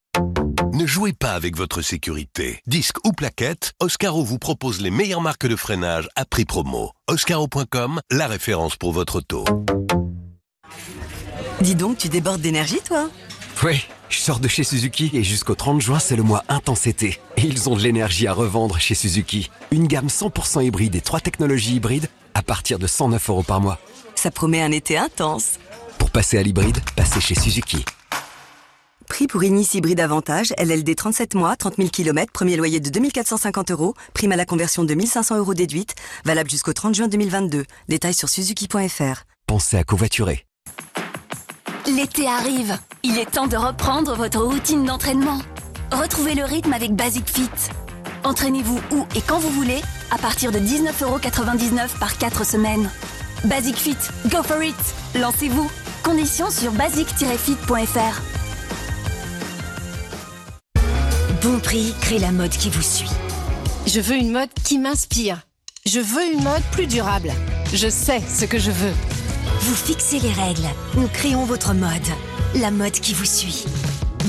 Ne jouez pas avec votre sécurité. Disque ou plaquette, Oscaro vous propose les meilleures marques de freinage à prix promo. Oscaro.com, la référence pour votre auto. Dis donc, tu débordes d'énergie, toi Oui, je sors de chez Suzuki et jusqu'au 30 juin, c'est le mois intense été. Et ils ont de l'énergie à revendre chez Suzuki. Une gamme 100% hybride et trois technologies hybrides à partir de 109 euros par mois. Ça promet un été intense. Pour passer à l'hybride, passez chez Suzuki. Prix pour Inis Hybride Avantage, LLD 37 mois, 30 000 km, premier loyer de 2450 euros, prime à la conversion de 1500 euros déduite, valable jusqu'au 30 juin 2022. Détails sur suzuki.fr. Pensez à covoiturer. L'été arrive. Il est temps de reprendre votre routine d'entraînement. Retrouvez le rythme avec Basic Fit. Entraînez-vous où et quand vous voulez à partir de 19,99€ par 4 semaines. Basic Fit, go for it Lancez-vous Conditions sur basic-fit.fr Bon prix crée la mode qui vous suit. Je veux une mode qui m'inspire. Je veux une mode plus durable. Je sais ce que je veux. Vous fixez les règles. Nous créons votre mode. La mode qui vous suit.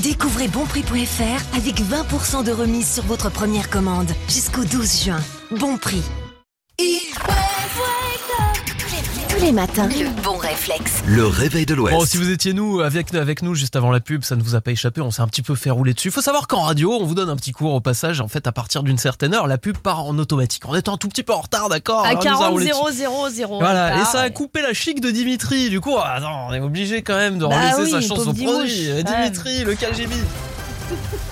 Découvrez bonprix.fr avec 20% de remise sur votre première commande jusqu'au 12 juin. Bon prix. Les matins, le bon réflexe. Le réveil de l'Ouest. Bon, si vous étiez nous avec, avec nous juste avant la pub, ça ne vous a pas échappé, on s'est un petit peu fait rouler dessus. Il faut savoir qu'en radio, on vous donne un petit cours au passage. En fait, à partir d'une certaine heure, la pub part en automatique. On est un tout petit peu en retard, d'accord À Alors, on nous a 40 roulé 0 dessus. 0 0. Voilà, et ça a coupé la chic de Dimitri. Du coup, ah non, on est obligé quand même de Bah relaisser oui, sa chance pauvre au Dimouche. produit. Ouais. Dimitri, le KGB.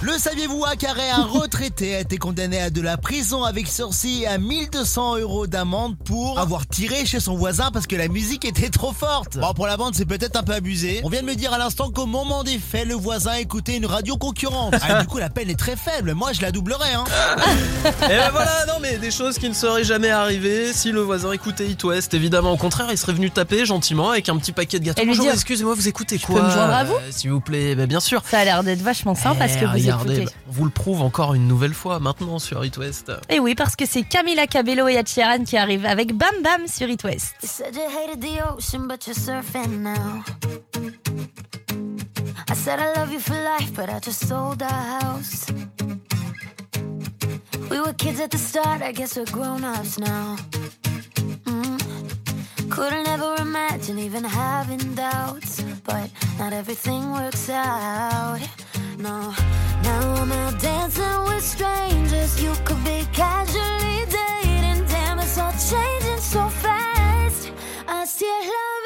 Le saviez-vous à Carré, un retraité a été condamné à de la prison avec sursis et à 1200 euros d'amende pour avoir tiré chez son voisin parce que la musique était trop forte. Bon, pour la bande, c'est peut-être un peu abusé. On vient de me dire à l'instant qu'au moment des faits, le voisin écoutait une radio concurrente. Ah, du coup, la peine est très faible. Moi, je la doublerais, hein. [laughs] Et ben voilà, non mais des choses qui ne seraient jamais arrivées si le voisin écoutait It West. Évidemment, au contraire, il serait venu taper gentiment avec un petit paquet de gâteaux. Et lui Bonjour, dire, excusez-moi, vous écoutez Je quoi peux me joindre à vous euh, S'il vous plaît, ben bien sûr. Ça a l'air d'être vachement simple parce Eh, que vous regardez, écoutez. bah, on vous le prouve encore une nouvelle fois maintenant sur It West. Et oui, parce que c'est Camila Cabello et Ed Sheeran qui arrivent avec Bam Bam sur It West. You said you hated the ocean, but you're surfing now. I said I love you for life, but I just sold our house. We were kids at the start, I guess we're grown ups now. Mm. Couldn't ever imagine even having doubts, but not everything works out. No, now I'm out dancing with strangers. You could be casually dating, damn, it's all changing so fast. I see la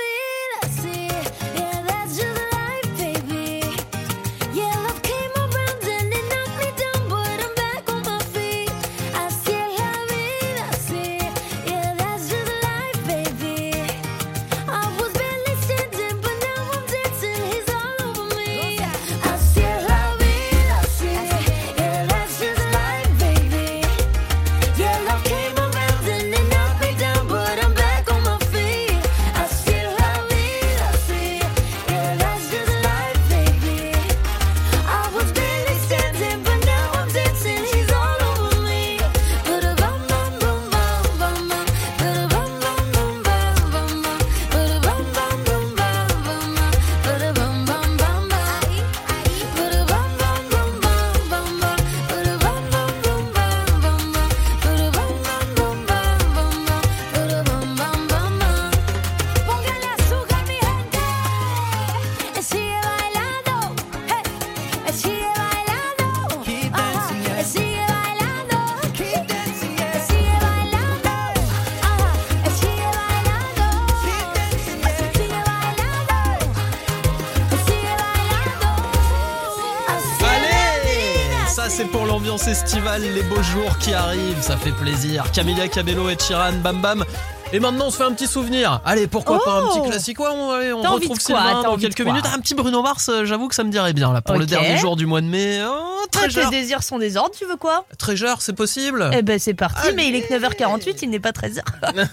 les beaux jours qui arrivent, ça fait plaisir. Camilla Cabello et Chiran, bam bam. Et maintenant on se fait un petit souvenir. Allez, pourquoi pas un Oh petit classique Ouais, on, allez, retrouve Sylvain dans quelques minutes. Un petit Bruno Mars, euh, j'avoue que ça me dirait bien là pour le dernier jour du mois de mai. Oh, Toi, tes Treasure. désirs sont des ordres, tu veux quoi Treasure, c'est possible Eh ben c'est parti, mais il est que 9h48, il n'est pas 13h. [laughs]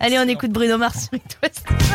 Allez, on écoute Bruno Mars sur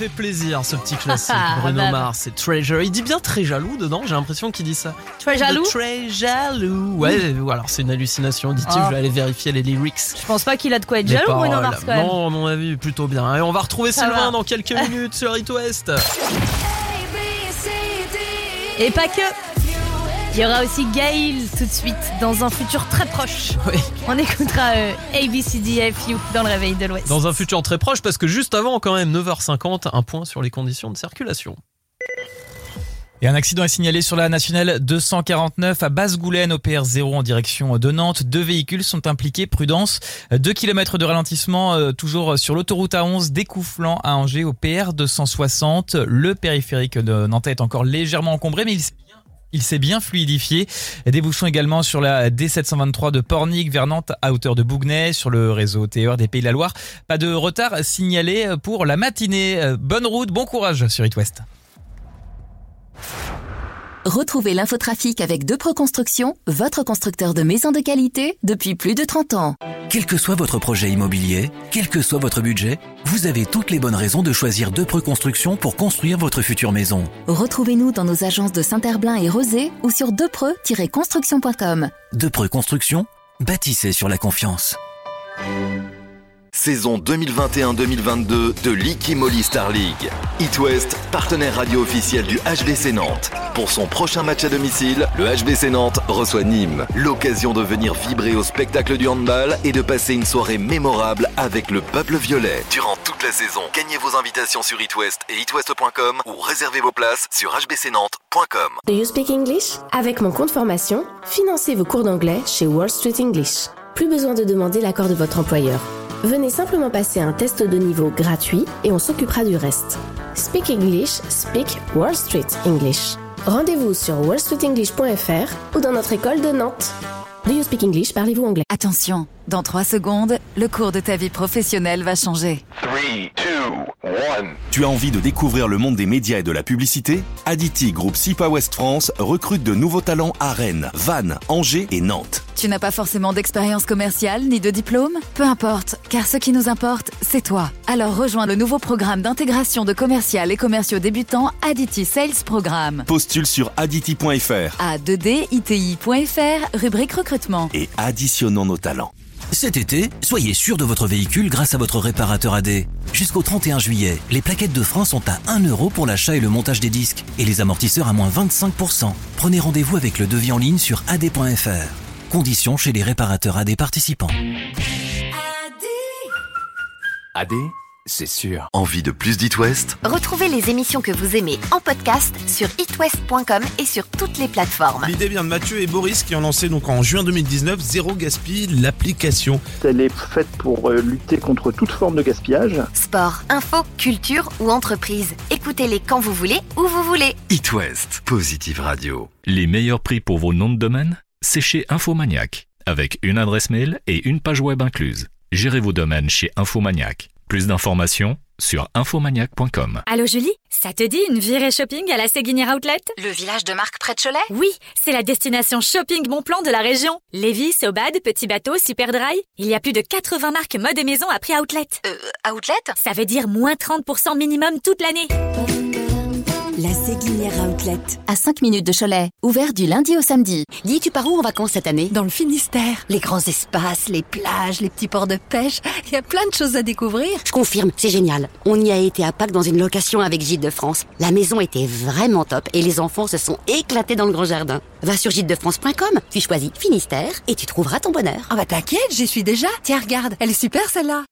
fait plaisir ce petit classique Ah, Bruno bah. Mars et Treasure. Il dit bien très jaloux dedans, j'ai l'impression qu'il dit ça. Très jaloux Très jaloux. Ouais, ou alors c'est une hallucination auditive, Ah. je vais aller vérifier les lyrics. Je pense pas qu'il a de quoi être Les jaloux, Bruno. Mars, quand même. Non, à mon avis, plutôt bien. Et on va retrouver Ça Sylvain va. dans quelques minutes sur It West. Et pas que. Il y aura aussi Gail tout de suite dans un futur très proche. On écoutera euh, ABCDFU dans le réveil de l'Ouest. Dans un futur très proche, parce que juste avant, quand même, 9h50, un point sur les conditions de circulation. Et un accident est signalé sur la nationale 249 à Basse-Goulaine au PR0 en direction de Nantes. Deux véhicules sont impliqués. Prudence. 2 km de ralentissement euh, toujours sur l'autoroute A11 découflant à Angers au PR 260. Le périphérique de Nantes est encore légèrement encombré mais il s'est bien il s'est bien fluidifié. Des bouchons également sur la D723 de Pornic vers Nantes à hauteur de Bougnay sur le réseau TER des Pays de la Loire. Pas de retard signalé pour la matinée. Bonne route, bon courage sur It. Retrouvez l'infotrafic avec Depro Construction, votre constructeur de maisons de qualité depuis plus de 30 ans. Quel que soit votre projet immobilier, quel que soit votre budget, vous avez toutes les bonnes raisons de choisir Depreux Construction pour construire votre future maison. Retrouvez-nous dans nos agences de Saint-Herblain et Rosé ou sur depreux-construction.com. Depreux Construction, bâtissez sur la confiance. Saison 2021-2022 de Licky Moly Star League. It West, partenaire radio officiel du HBC Nantes. Pour son prochain match à domicile, le HBC Nantes reçoit Nîmes. L'occasion de venir vibrer au spectacle du handball et de passer une soirée mémorable avec le peuple violet. Durant toute la saison, gagnez vos invitations sur It West et itwest.com ou réservez vos places sur hbcnantes.com. Do you speak English? Avec mon compte formation, financez vos cours d'anglais chez Wall Street English. Plus besoin de demander l'accord de votre employeur. Venez simplement passer un test de niveau gratuit et on s'occupera du reste. Speak English, speak Wall Street English. Rendez-vous sur wallstreetenglish.fr ou dans notre école de Nantes. Do you speak English? Parlez-vous anglais? Attention, dans 3 secondes, le cours de ta vie professionnelle va changer. 3, 2, 1. Tu as envie de découvrir le monde des médias et de la publicité? Aditi Groupe SIPA West France recrute de nouveaux talents à Rennes, Vannes, Angers et Nantes. Tu n'as pas forcément d'expérience commerciale ni de diplôme? Peu importe, car ce qui nous importe, c'est toi. Alors rejoins le nouveau programme d'intégration de commercial et commerciaux débutants Aditi Sales Programme. Postule sur aditi.fr à 2diti.fr, rubrique recrutement. et additionnons nos talents. Cet été, soyez sûr de votre véhicule grâce à votre réparateur AD. Jusqu'au 31 juillet, les plaquettes de frein sont à 1 euro pour l'achat et le montage des disques et les amortisseurs à moins 25%. Prenez rendez-vous avec le devis en ligne sur ad.fr. Conditions chez les réparateurs AD participants. AD, c'est sûr. Envie de plus d'It West? Retrouvez les émissions que vous aimez en podcast sur itwest.com et sur toutes les plateformes. L'idée vient de Mathieu et Boris qui ont lancé donc en juin 2019 Zéro Gaspille, l'application. Elle est faite pour euh, lutter contre toute forme de gaspillage. Sport, info, culture ou entreprise. Écoutez-les quand vous voulez, où vous voulez. It West, Positive Radio. Les meilleurs prix pour vos noms de domaine? C'est chez Infomaniac, avec une adresse mail et une page web incluse. Gérez vos domaines chez Infomaniac. Plus d'informations sur infomaniac.com. Allô Julie, ça te dit une virée shopping à la Séguinière Outlet? Le village de Marc près de Cholet Oui, c'est la destination shopping bon plan de la région. Lévis, Sobad, Petit Bateau, Superdry. Il y a plus de 80 marques mode et maison à prix Outlet. Euh, Outlet? Ça veut dire moins 30% minimum toute l'année. La Séguinière Outlet. À 5 minutes de Cholet. Ouvert du lundi au samedi. Dis, tu pars où en vacances cette année? Dans le Finistère. Les grands espaces, les plages, les petits ports de pêche, il y a plein de choses à découvrir. Je confirme, c'est génial. On y a été à Pâques dans une location avec Gîte de France. La maison était vraiment top et les enfants se sont éclatés dans le grand jardin. Va sur gîtedefrance.com, tu choisis Finistère et tu trouveras ton bonheur. Ah bah t'inquiète, j'y suis déjà. Tiens, regarde, elle est super celle-là.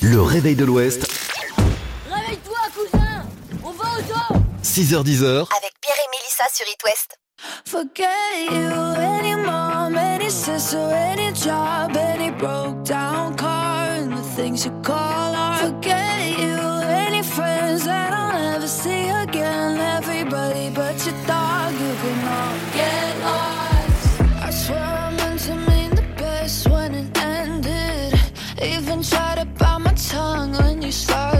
Le réveil de l'Ouest, 6h10h. Avec Pierre et Mélissa sur It West. Forget you, any mom, any sister, any job, any broke down car, and the things you call art. Forget you, any friends that I'll never see again. Everybody but your dog, you can all get lost. I swear I meant to mean the best when it ended. Even tried to bite my tongue when you started.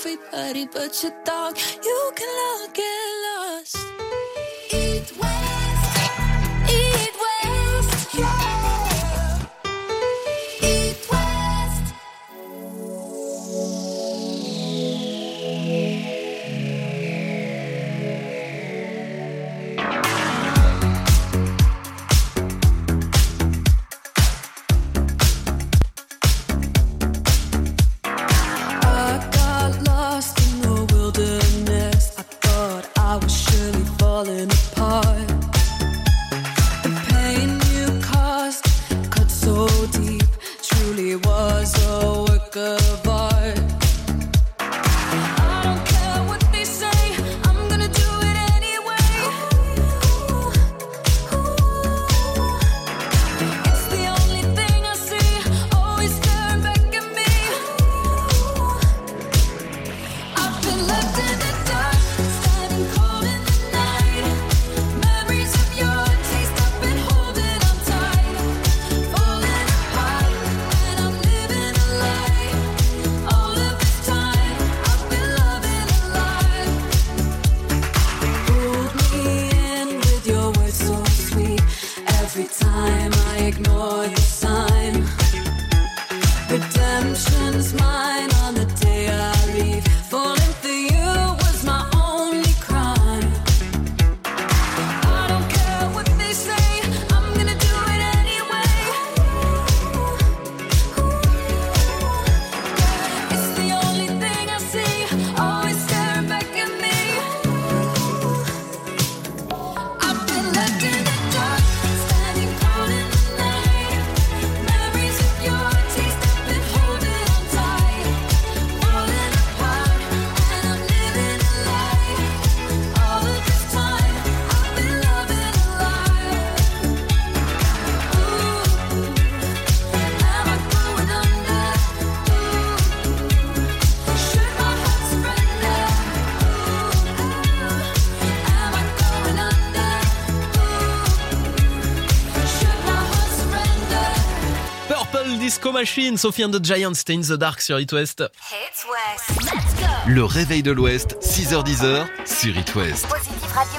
everybody but your dog. You can all get lost. Make noise. Machine, Sophie and the Giant, Stay in the Dark sur It West. Hit West. Le réveil de l'Ouest, 6h10 sur It West.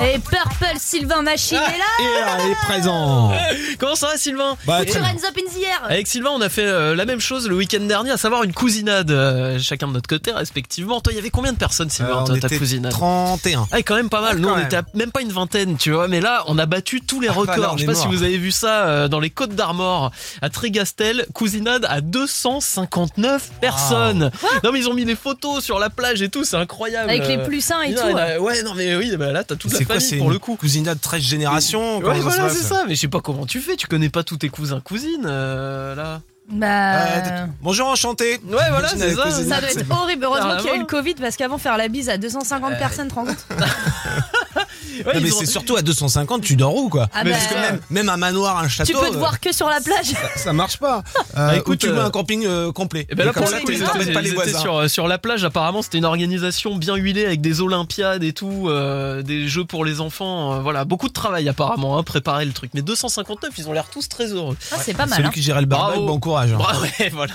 Et Purple Sylvain Machine est là Et elle est présent. Comment ça va Sylvain Bah, Sur. Hands Up in the Air Avec Sylvain, on a fait euh, la même chose le week-end dernier, à savoir une cousinade, euh, chacun de notre côté respectivement. Toi, il y avait combien de personnes, Sylvain, Euh, on toi, ta cousinade 31. Ah, quand même pas mal. Ouais, Nous, on même. était à même pas une vingtaine, tu vois. Mais là, on a battu tous les Ah, records. là, Je sais pas si vous avez vu ça euh, dans les Côtes d'Armor, à Trégastel, cousinade à 259 personnes. Non, mais ils ont mis des photos sur la plage et tout, c'est incroyable. Avec les plus sains et Non, tout. là, Ouais, non, mais oui, bah là, t'as toute la C'est quoi famille C'est pour une le coup. cousinade 13 générations Ouais, voilà, c'est ça. Mais je sais pas comment tu fais. Tu connais pas tous tes cousins, cousines, euh, là. Bah. Bonjour, enchanté. Ouais, voilà, [laughs] c'est ça. Ça doit être [laughs] horrible. Heureusement qu'il y a eu le Covid parce qu'avant faire la bise à 250 personnes, tu te rends compte [laughs] Ouais, Non, mais ont- c'est surtout à 250, tu dors où quoi Ah Mais bah, Parce que même, même un manoir, un château. Tu peux te euh, voir que sur la plage. Ça marche pas. [laughs] Euh, Bah, écoute, ou tu veux euh, un camping euh, complet. Et ben là, comme ça, tu les pas les voisins. sur, sur la plage. Apparemment, c'était une organisation bien huilée avec des Olympiades et tout, euh, des jeux pour les enfants. euh, voilà, beaucoup de travail apparemment, hein, préparer le truc. Mais 259, ils ont l'air tous très heureux. Ah, c'est pas mal. Celui hein. qui gérait le barbecue, Bravo. bon courage. hein. [laughs] Ouais, voilà.